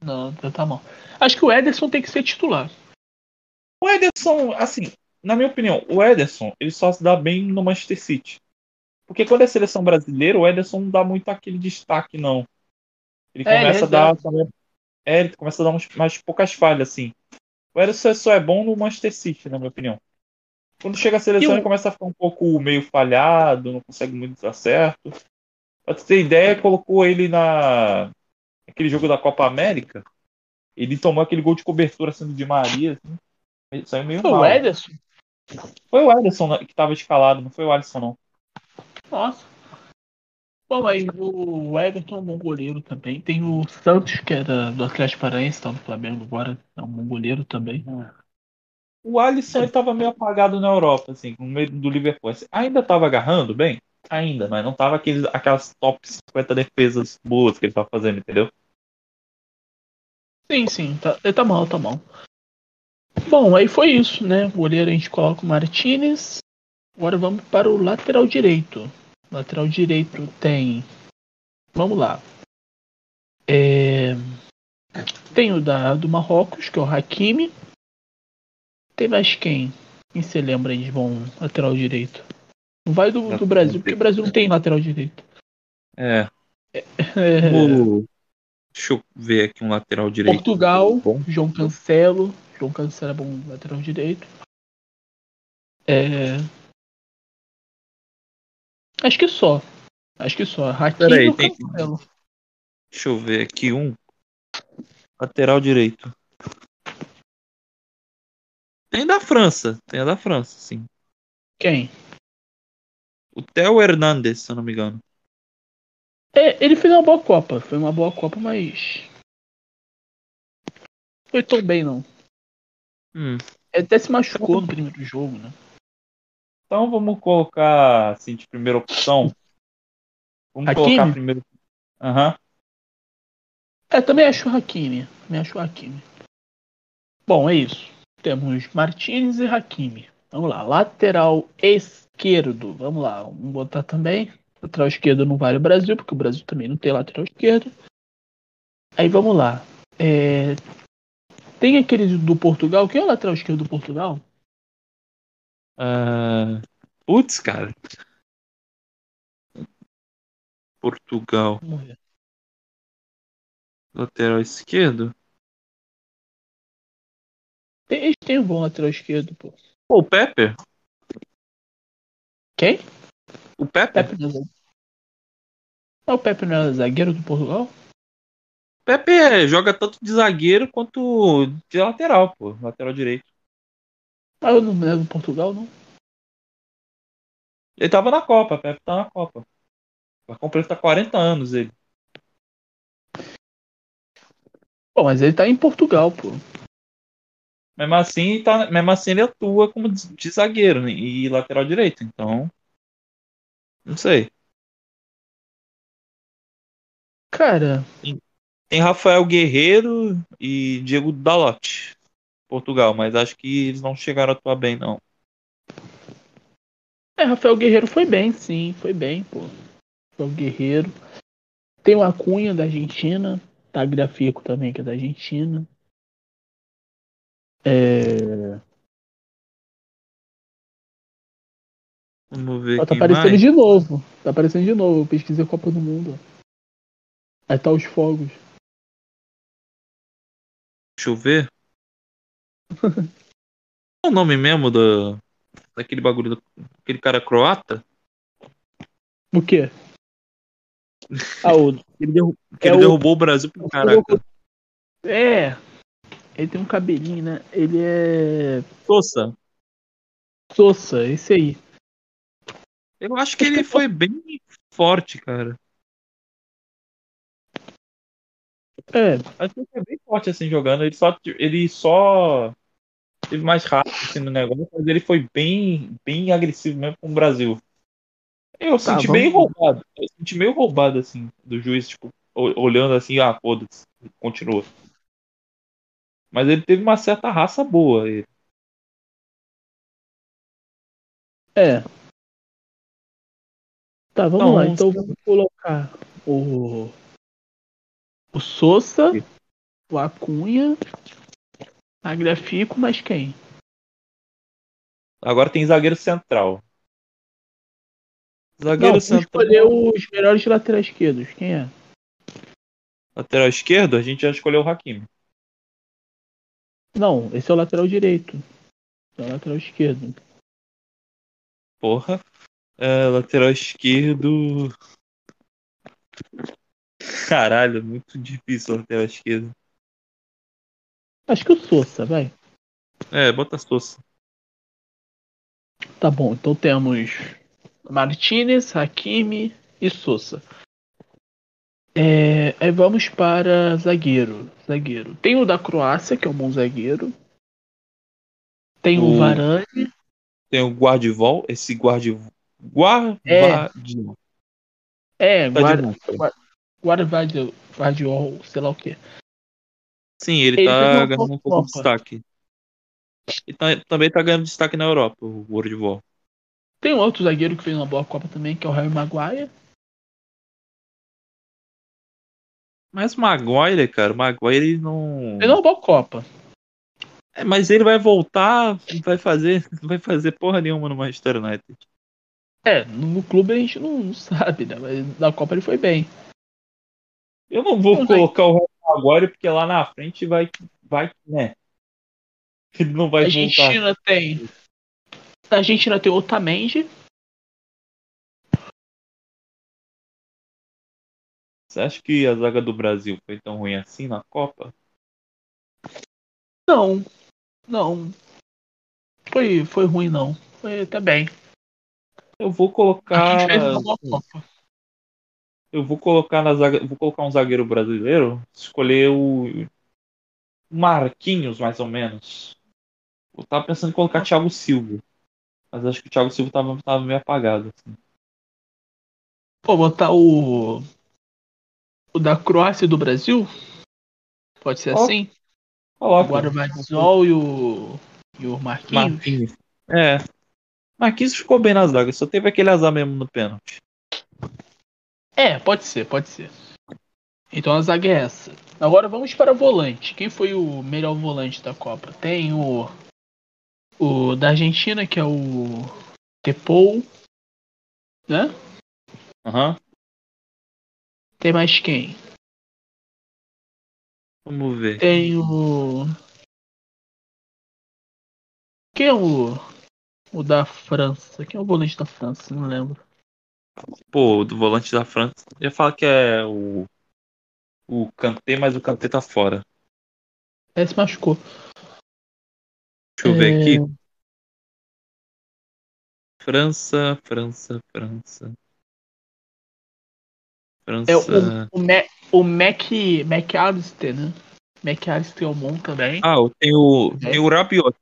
Speaker 1: Não, tá tá mal. Acho que o Ederson tem que ser titular.
Speaker 2: O Ederson, assim, na minha opinião, o Ederson, ele só se dá bem no Manchester City. Porque quando é seleção brasileira, o Ederson não dá muito aquele destaque, não. Ele
Speaker 1: É, ele
Speaker 2: começa
Speaker 1: é
Speaker 2: a dar. também- É, ele começa a dar uns, mais poucas falhas, assim. O Ederson só é bom no Manchester City, na minha opinião. Quando chega a seleção,
Speaker 1: E o-
Speaker 2: ele começa a ficar um pouco meio falhado, não consegue muito dar certo. Pra tu ter ideia, colocou ele na. Aquele jogo da Copa América. Ele tomou aquele gol de cobertura sendo de Maria, assim. Ele Saiu meio
Speaker 1: Foi
Speaker 2: mal.
Speaker 1: o Ederson?
Speaker 2: Foi o Ederson né, que estava escalado, não foi o Alisson, não.
Speaker 1: Nossa. Bom, mas o Everton é um bom goleiro também. Tem o Santos, que era do Atlético Paranaense, tá no Flamengo agora. É um bom goleiro também.
Speaker 2: O Alisson ele tava meio apagado na Europa, assim, com medo do Liverpool. Assim, ainda tava agarrando bem? Ainda, mas não tava aqueles, aquelas top 50 defesas boas que ele tava fazendo, entendeu?
Speaker 1: Sim, sim. Tá, ele tá mal, tá mal. Bom, aí foi isso, né? O goleiro a gente coloca o Martinez. Agora vamos para o lateral direito. Lateral direito tem. Vamos lá. É, Tem o da, do Marrocos, que é o Hakimi. Tem mais quem? Quem você lembra de bom lateral direito? Não vai do, do Brasil, porque o Brasil não tem lateral direito.
Speaker 2: É.
Speaker 1: É,
Speaker 2: O- Deixa eu ver aqui um lateral direito.
Speaker 1: Portugal,
Speaker 2: Bom.
Speaker 1: João Cancelo. João Cancelo é bom lateral direito. É... Acho que só. Acho que só. Ou
Speaker 2: tem-
Speaker 1: Cancelo.
Speaker 2: Deixa eu ver aqui um. Lateral direito. Tem da França. Tem a da França, sim.
Speaker 1: Quem?
Speaker 2: O Theo Hernandes, se eu não me engano.
Speaker 1: É, ele fez uma boa Copa. Foi uma boa Copa, mas. Foi tão bem, não.
Speaker 2: Hum.
Speaker 1: Ele até se machucou no primeiro jogo, né?
Speaker 2: Então vamos colocar assim de primeira opção. Vamos
Speaker 1: Hakimi?
Speaker 2: colocar primeiro. Aham.
Speaker 1: É, também acho o Hakimi. Também acho o Hakimi. Bom, é isso. Temos Martinez e Hakimi. Vamos lá. Lateral esquerdo. Vamos lá. Vamos botar também. Lateral esquerdo não vale o Brasil, porque o Brasil também não tem lateral esquerdo. Aí vamos lá. É, Tem aquele do Portugal. Quem é o lateral esquerdo do Portugal?
Speaker 2: Ah, Putz, cara. Portugal. Lateral esquerdo.
Speaker 1: Eles têm um bom lateral esquerdo, pô.
Speaker 2: Pô, o Pepe.
Speaker 1: Quem?
Speaker 2: O Pepe.
Speaker 1: Pepe não é. Ah, o Pepe não é zagueiro do Portugal?
Speaker 2: Pepe é- joga tanto de zagueiro quanto de lateral, pô. Lateral direito.
Speaker 1: Ah, eu não é do Portugal, não.
Speaker 2: Ele tava na Copa, Pepe tá na Copa. Vai completar 40 anos ele.
Speaker 1: Pô, mas ele tá em Portugal, pô.
Speaker 2: Mesmo assim, tá, mesmo assim ele atua como de, zagueiro né, e lateral direito, então. Não sei.
Speaker 1: Cara,
Speaker 2: Tem Rafael Guerreiro e Diego Dalot, Portugal, mas acho que eles não chegaram a atuar bem, não.
Speaker 1: é, Rafael Guerreiro foi bem, sim, foi bem, pô. Rafael Guerreiro. Tem o Acunha da Argentina. Tagliafico também, que é da Argentina. É...
Speaker 2: Vamos ver
Speaker 1: Ó, tá aparecendo
Speaker 2: mais.
Speaker 1: de novo. Tá aparecendo de novo. Eu pesquisei Copa do Mundo. Aí tá os fogos.
Speaker 2: Deixa eu ver. Qual é o nome mesmo do, daquele bagulho, do, aquele cara croata?
Speaker 1: O quê? Ah, o...
Speaker 2: Ele, derru- que
Speaker 1: É
Speaker 2: ele
Speaker 1: o-
Speaker 2: derrubou o Brasil pro caraca.
Speaker 1: É. Ele tem um cabelinho, né? Ele é.
Speaker 2: Sousa.
Speaker 1: Sousa, esse aí.
Speaker 2: Eu acho que ele foi bem forte, cara.
Speaker 1: É,
Speaker 2: Acho que ele foi bem forte assim jogando. Ele só, ele só teve mais rápido assim, no negócio, mas ele foi bem, bem agressivo mesmo com o Brasil. Eu
Speaker 1: Tá,
Speaker 2: senti
Speaker 1: vamos-
Speaker 2: meio roubado. Eu senti meio roubado assim do juiz, tipo, olhando assim, ah, foda-se, continua. Mas ele teve uma certa raça boa. Ele.
Speaker 1: é. Tá, vamos
Speaker 2: Então,
Speaker 1: lá. Então vamos colocar o. O Sousa, o Acunha, a Grafico, mas quem?
Speaker 2: Agora tem zagueiro central.
Speaker 1: Não,
Speaker 2: Zagueiro
Speaker 1: vamos
Speaker 2: central.
Speaker 1: escolher os melhores laterais esquerdos. Quem é?
Speaker 2: Lateral esquerdo, a gente já escolheu o Hakimi.
Speaker 1: Não, esse é o lateral direito. É o lateral esquerdo.
Speaker 2: Porra. É, lateral esquerdo. Caralho, muito difícil lateral esquerdo.
Speaker 1: Acho que o Sousa, vai.
Speaker 2: É, bota Sousa.
Speaker 1: Tá bom, então temos Martinez, Hakimi e Sousa. É, aí vamos para zagueiro. Zagueiro. Tem o da Croácia, que é um bom zagueiro. Tem o,
Speaker 2: O-
Speaker 1: Varane.
Speaker 2: Tem o Guardivol, esse Guardivol. Guardivol.
Speaker 1: É,
Speaker 2: Tá novo.
Speaker 1: guarda Guardiol, Guardiol, sei lá o que.
Speaker 2: Sim, ele,
Speaker 1: Ele
Speaker 2: tá ganhando um pouco de destaque. E tá- também tá ganhando destaque na Europa, o Guardivol.
Speaker 1: Tem um outro zagueiro que fez uma boa Copa também, que é o Harry Maguire.
Speaker 2: Mas o Maguire, cara, o Maguire ele não.
Speaker 1: Fez uma boa Copa.
Speaker 2: É, mas ele vai voltar, vai fazer, não vai fazer porra nenhuma no Manchester United.
Speaker 1: É, no, clube a gente não, não sabe, né? Mas na Copa ele foi bem.
Speaker 2: Eu não vou
Speaker 1: Não
Speaker 2: colocar o Maguire porque lá na frente vai, vai, né? Ele não vai
Speaker 1: A
Speaker 2: voltar.
Speaker 1: Argentina tem. A Argentina tem o Otamendi.
Speaker 2: Você acha que a zaga do Brasil foi tão ruim assim na Copa?
Speaker 1: Não. Não. Foi, foi ruim, não. Foi até bem.
Speaker 2: Eu vou
Speaker 1: A
Speaker 2: colocar.
Speaker 1: gente fez uma boa Copa.
Speaker 2: Eu vou colocar na zaga. Vou colocar um zagueiro brasileiro. Escolher o. Marquinhos, mais ou menos. Eu tava pensando em colocar Thiago Silva. Mas acho que o Thiago Silva tava, tava meio apagado. assim.
Speaker 1: Pô, botar o. O da Croácia e do Brasil? Pode ser
Speaker 2: Ó,
Speaker 1: assim?
Speaker 2: Coloca.
Speaker 1: Agora vai Zol e o. E o Marquinhos.
Speaker 2: Marquinhos. É. Marquinhos ficou bem na zaga, só teve aquele azar mesmo no pênalti.
Speaker 1: É, pode ser, pode ser. Então a zaga é essa. Agora vamos para volante. Quem foi o melhor volante da Copa? Tem o. O da Argentina, que é o. Depou. Né?
Speaker 2: Aham.
Speaker 1: Tem mais quem?
Speaker 2: Vamos ver.
Speaker 1: Tem o. Quem é o. O da França? Quem é o volante da França? Não lembro.
Speaker 2: Pô, do volante da França. Eu ia falar que é o. O Kanté, mas o Kanté tá fora.
Speaker 1: É, se machucou.
Speaker 2: Deixa eu
Speaker 1: É.
Speaker 2: ver aqui. França, França, França. França.
Speaker 1: É o, o, Mac, o Mac, McAllister, né? McAllister é o bom também.
Speaker 2: Ah, tem o.
Speaker 1: É.
Speaker 2: Tem o Rabiot.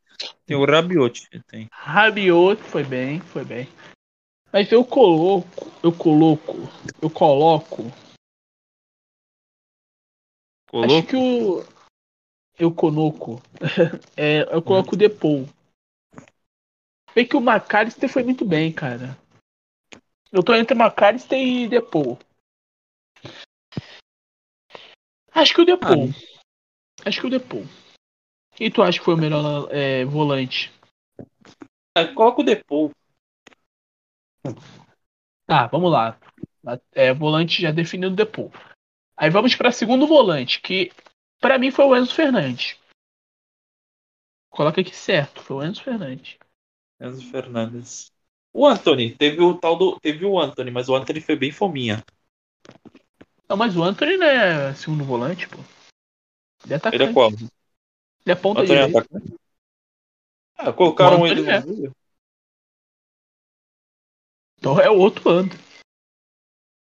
Speaker 2: Tem o Rabiot. Tem.
Speaker 1: Rabiot foi bem, foi bem. Mas eu coloco, eu coloco, eu coloco.
Speaker 2: Colou?
Speaker 1: Acho que o. Eu coloco. é, eu coloco o Depou. Vê que o McAllister foi muito bem, cara. Eu tô entre McAllister e Depou. Acho que o Depou. Acho que o Depou. E tu acha que foi o melhor é, volante?
Speaker 2: É, coloca o Depou.
Speaker 1: Tá, vamos lá. É, volante já definido Depou. Aí vamos para segundo volante, que para mim foi o Enzo Fernandes. Coloca aqui certo, foi o Enzo Fernandes.
Speaker 2: Enzo Fernandes. O Anthony, teve o tal do. Teve o Anthony, mas o Anthony foi bem fominha.
Speaker 1: Não, mas o Anthony não é segundo volante, pô. Ele é atacante.
Speaker 2: Ele é qual?
Speaker 1: Ele é ponta
Speaker 2: Anthony é atacante? Ah, colocaram ele
Speaker 1: é. Então é o outro Anthony.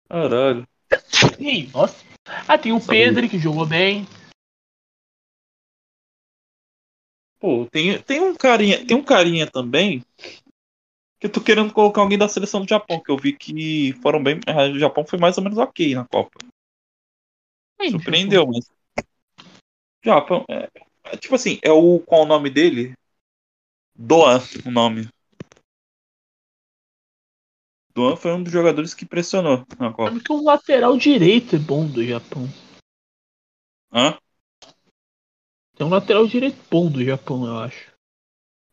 Speaker 2: Caralho.
Speaker 1: Nossa. Ah, tem o. Pedro que jogou bem.
Speaker 2: Pô, tem, tem um carinha. Tem um carinha também. Que eu tô querendo colocar alguém da seleção do Japão, que eu vi que foram bem. ah, O Japão foi mais ou menos ok na Copa. Surpreendeu, mas. Japão. É, é tipo assim, é o. Qual o nome dele? Doan, o nome. Doan foi um dos jogadores que pressionou na Copa.
Speaker 1: Sabe que o lateral direito é bom do Japão.
Speaker 2: Hã?
Speaker 1: Tem um lateral direito bom do Japão, eu acho.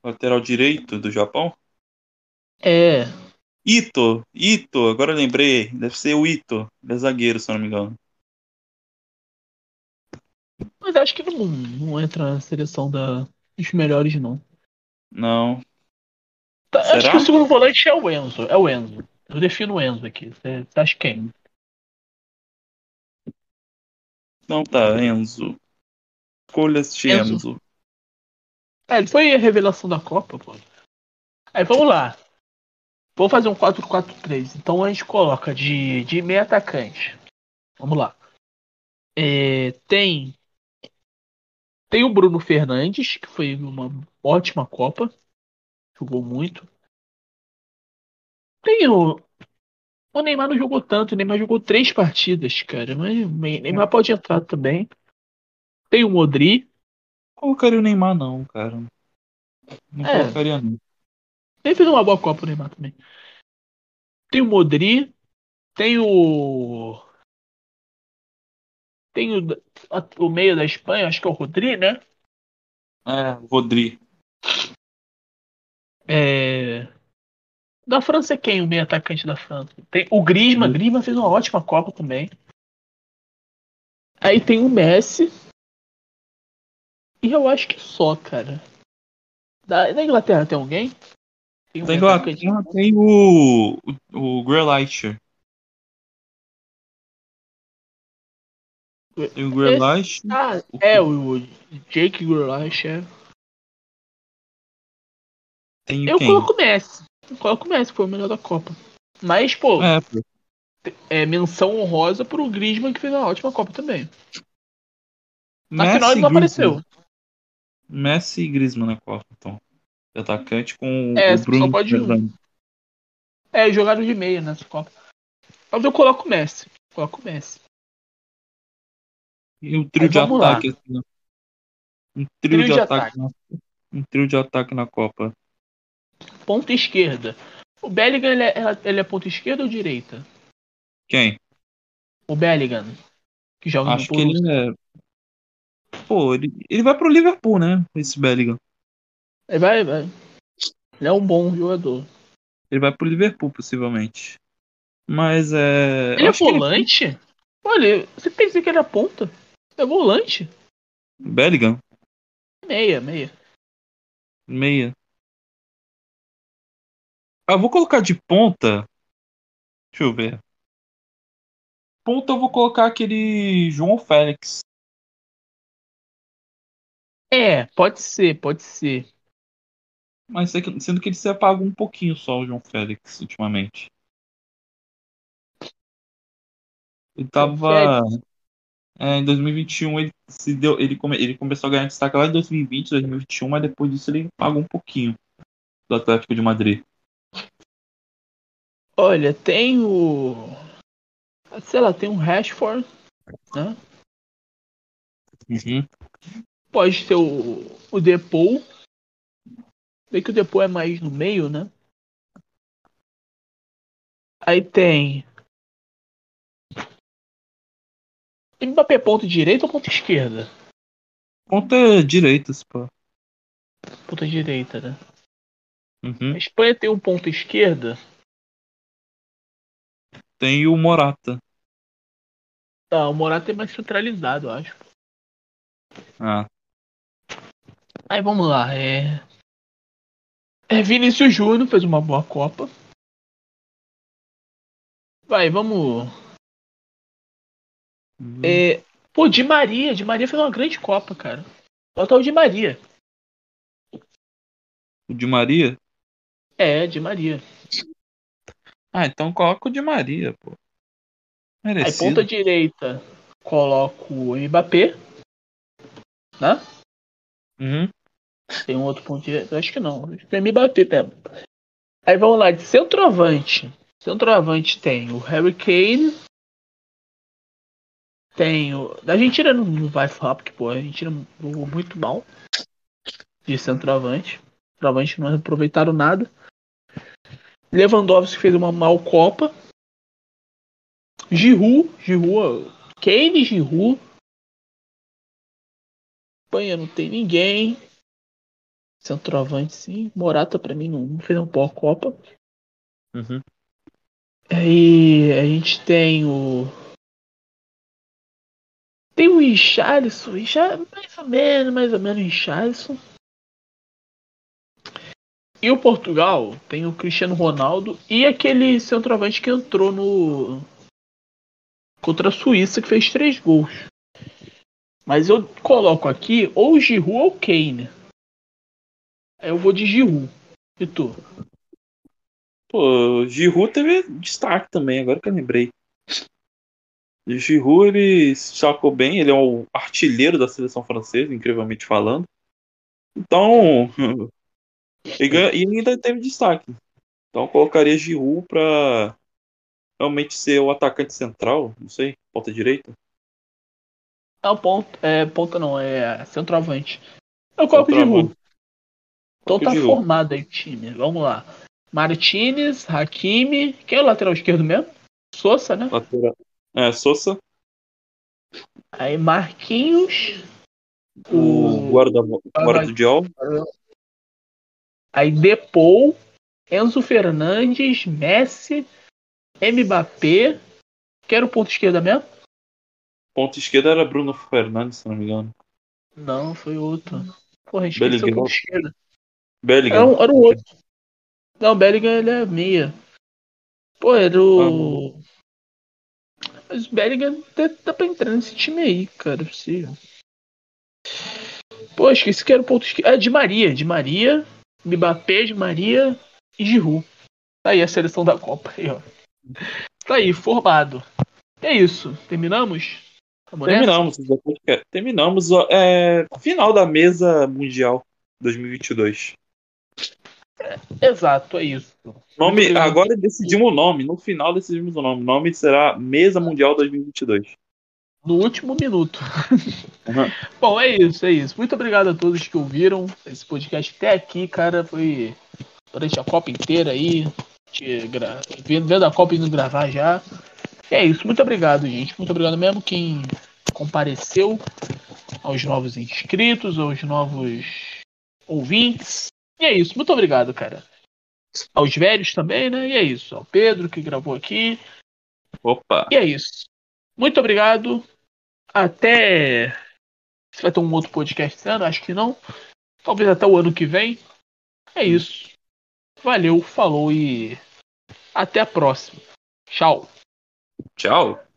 Speaker 2: Lateral direito do Japão?
Speaker 1: É.
Speaker 2: Ito, Ito, agora eu lembrei. Deve ser o Ito. Ele é zagueiro, se eu não me engano.
Speaker 1: Mas acho que não, não entra na seleção da, dos melhores, não.
Speaker 2: Não.
Speaker 1: Tá, Acho que o segundo volante é o Enzo. É o Enzo. Eu defino o Enzo aqui. Você você acha quem?
Speaker 2: Não tá, Enzo. Escolhas de
Speaker 1: Enzo.
Speaker 2: Enzo.
Speaker 1: É, ele foi a revelação da Copa, pô. Aí vamos lá. Vou fazer um 4-4-3. Então a gente coloca de, de meio atacante. Vamos lá. É, tem. Tem o Bruno Fernandes, que foi uma ótima Copa. Jogou muito. Tem o. O Neymar não jogou tanto, o Neymar jogou três partidas, cara. Mas o Neymar pode entrar também. Tem o Modri.
Speaker 2: Colocaria o Neymar, não, cara. Não
Speaker 1: É.
Speaker 2: colocaria, não.
Speaker 1: Ele fez uma boa Copa o Neymar também. Tem o Modri. Tem o. Tem o, o meio da Espanha, acho que é o Rodri, né?
Speaker 2: É, Rodri.
Speaker 1: É... Da França é quem o meio atacante da França? Tem o Griezmann.
Speaker 2: Hum.
Speaker 1: Griezmann fez uma ótima Copa também. Aí tem o Messi. E eu acho que só, cara. Da, da Inglaterra tem alguém? Tem
Speaker 2: Da? Inglaterra tem o. O, o Grealish. Tem o Grealish.
Speaker 1: Ah, é, o, o Jake Grealish, é.
Speaker 2: Tem
Speaker 1: Eu
Speaker 2: quem?
Speaker 1: coloco o Messi. Eu coloco o Messi, foi o melhor da Copa. Mas, pô,
Speaker 2: É, pô.
Speaker 1: é menção honrosa pro Griezmann, que fez uma ótima Copa também. Na
Speaker 2: Messi
Speaker 1: final ele não
Speaker 2: Griezmann.
Speaker 1: apareceu.
Speaker 2: Messi e Griezmann na Copa, então. Atacante com
Speaker 1: É,
Speaker 2: o
Speaker 1: só
Speaker 2: Bruno
Speaker 1: pode um. É, jogaram de meia nessa Copa. Mas eu coloco o Messi. Coloco o Messi.
Speaker 2: E um trio
Speaker 1: Aí
Speaker 2: de ataque. assim, ó. um trio,
Speaker 1: Trio
Speaker 2: de,
Speaker 1: de
Speaker 2: ataque. na- Um trio de ataque na Copa.
Speaker 1: Ponta esquerda. O Bellingham, ele é, ele é ponta esquerda ou direita?
Speaker 2: Quem?
Speaker 1: O Bellingham. Que joga
Speaker 2: Acho
Speaker 1: no
Speaker 2: que ele é. Pô, ele, ele vai pro Liverpool, né? Esse Bellingham.
Speaker 1: Ele vai, vai. Ele é um bom jogador.
Speaker 2: Ele vai pro Liverpool, possivelmente. Mas é.
Speaker 1: Ele é volante? Olha, você pensa que ele é ponta? É volante?
Speaker 2: Bellingham,
Speaker 1: Meia, meia.
Speaker 2: meia. Ah, eu vou colocar de ponta. Deixa eu ver. Ponta eu vou colocar aquele João Félix.
Speaker 1: É, pode ser, pode ser.
Speaker 2: Mas sendo que ele se apagou um pouquinho só, o João Félix, ultimamente. Ele tava. É, em 2021 ele se deu. Ele, come, ele começou a ganhar destaque lá em 2020, 2021, mas depois disso ele apagou um pouquinho do Atlético de Madrid.
Speaker 1: Olha, tem o. Sei lá, tem um Rashford, né?
Speaker 2: Uhum.
Speaker 1: Pode ser o, o Depou. Bem que o Depou é mais no meio, né? Aí tem. Mbappé ponto direita ou ponto esquerda?
Speaker 2: Ponta direita, se pá.
Speaker 1: Ponta direita, né?
Speaker 2: Uhum.
Speaker 1: A Espanha tem um ponto esquerda.
Speaker 2: Tem o Morata.
Speaker 1: Tá, o Morata é mais centralizado, eu acho.
Speaker 2: Ah,
Speaker 1: Aí vamos lá, é. É Vinícius Júnior fez uma boa Copa. Vai, vamos.
Speaker 2: uhum.
Speaker 1: É... Pô, Di Maria, Di Maria fez uma grande Copa, cara. Bota o Di Maria.
Speaker 2: o Di Maria.
Speaker 1: É, Di Maria.
Speaker 2: Ah, então coloca o Di Maria, pô.
Speaker 1: Aí
Speaker 2: Merecido.
Speaker 1: ponta direita, coloco o Mbappé. Né?
Speaker 2: Uhum.
Speaker 1: Tem um outro ponto direito? Acho que não. É Mbappé mesmo. Aí vamos lá, de centroavante. Centroavante tem o Harry Kane. Tem o. Da Argentina não, não vai falar, porque pô, a Argentina jogou muito mal. De centroavante. Centroavante não aproveitaram nada. Lewandowski fez uma mal Copa. Giroud, Giroud, Kane Giroud. Espanha não tem ninguém. Centroavante sim. Morata pra mim não, não fez uma boa Copa.
Speaker 2: Uhum.
Speaker 1: Aí a gente tem o. Tem o Richarlison, Richar- mais ou menos, mais ou menos Richarlison. E o Portugal tem o Cristiano Ronaldo e aquele centroavante que entrou no. contra a Suíça que fez três gols. Mas eu coloco aqui ou o Giroud ou Kane. Aí eu vou de Giroud. E tu?
Speaker 2: Pô, o Giroud teve destaque também, agora que eu lembrei. O Giroud, ele se destacou bem, ele é o artilheiro da seleção francesa, incrivelmente falando. Então, e ainda teve destaque. Então eu colocaria Giroud pra realmente ser o atacante central, não sei, ponta direita.
Speaker 1: Não, ponta, é, ponta não, é centroavante. Eu coloco o. Giroud. Então tá formado aí o time. Vamos lá. Martinez, Hakimi. Quem é o lateral esquerdo mesmo? Sousa, né?
Speaker 2: Lateral. É, Sousa,
Speaker 1: Aí Marquinhos.
Speaker 2: o
Speaker 1: O.
Speaker 2: guarda, guarda do Diol,
Speaker 1: Aí Depou. Enzo Fernandes. Messi. Mbappé. Quero o ponto esquerda mesmo?
Speaker 2: ponta esquerda era Bruno Fernandes, se não me engano.
Speaker 1: Não, foi outro. Porra, esqueci o ponto esquerda.
Speaker 2: Bellingham.
Speaker 1: Era, um- era o outro. Não, o Bellingham ele é meia. Pô, era o. Mas o Bellingham dá, dá pra entrar nesse time aí, cara. Se... Pô, esqueci que era o ponto esquerdo. Ah, de Maria, de Maria, Mbappé, de Maria e Giroud. Tá aí a seleção da Copa. Aí, ó. Tá aí, formado. É isso. Terminamos? Vamos nessa?
Speaker 2: Terminamos, Podcast. terminamos é, final da mesa mundial 2022.
Speaker 1: Exato, é isso.
Speaker 2: Nome, agora decidimos o nome, no final decidimos o nome. O nome será Mesa Mundial 2022.
Speaker 1: no último minuto.
Speaker 4: Uhum.
Speaker 1: Bom, é isso, é isso. Muito obrigado a todos que ouviram esse podcast até aqui, cara. Foi durante a Copa inteira aí. gra- Vendo vendo a Copa indo gravar já. E é isso, muito obrigado, gente. Muito obrigado mesmo quem compareceu, aos novos inscritos, aos novos ouvintes. E é isso, muito obrigado, cara. Aos velhos também, né? E é isso. Ao Pedro que gravou aqui.
Speaker 4: Opa.
Speaker 1: E é isso. Muito obrigado. Até. Se vai ter um outro podcast esse ano, acho que não. Talvez até o ano que vem. É isso. Valeu, falou e até a próxima. Tchau.
Speaker 4: Tchau.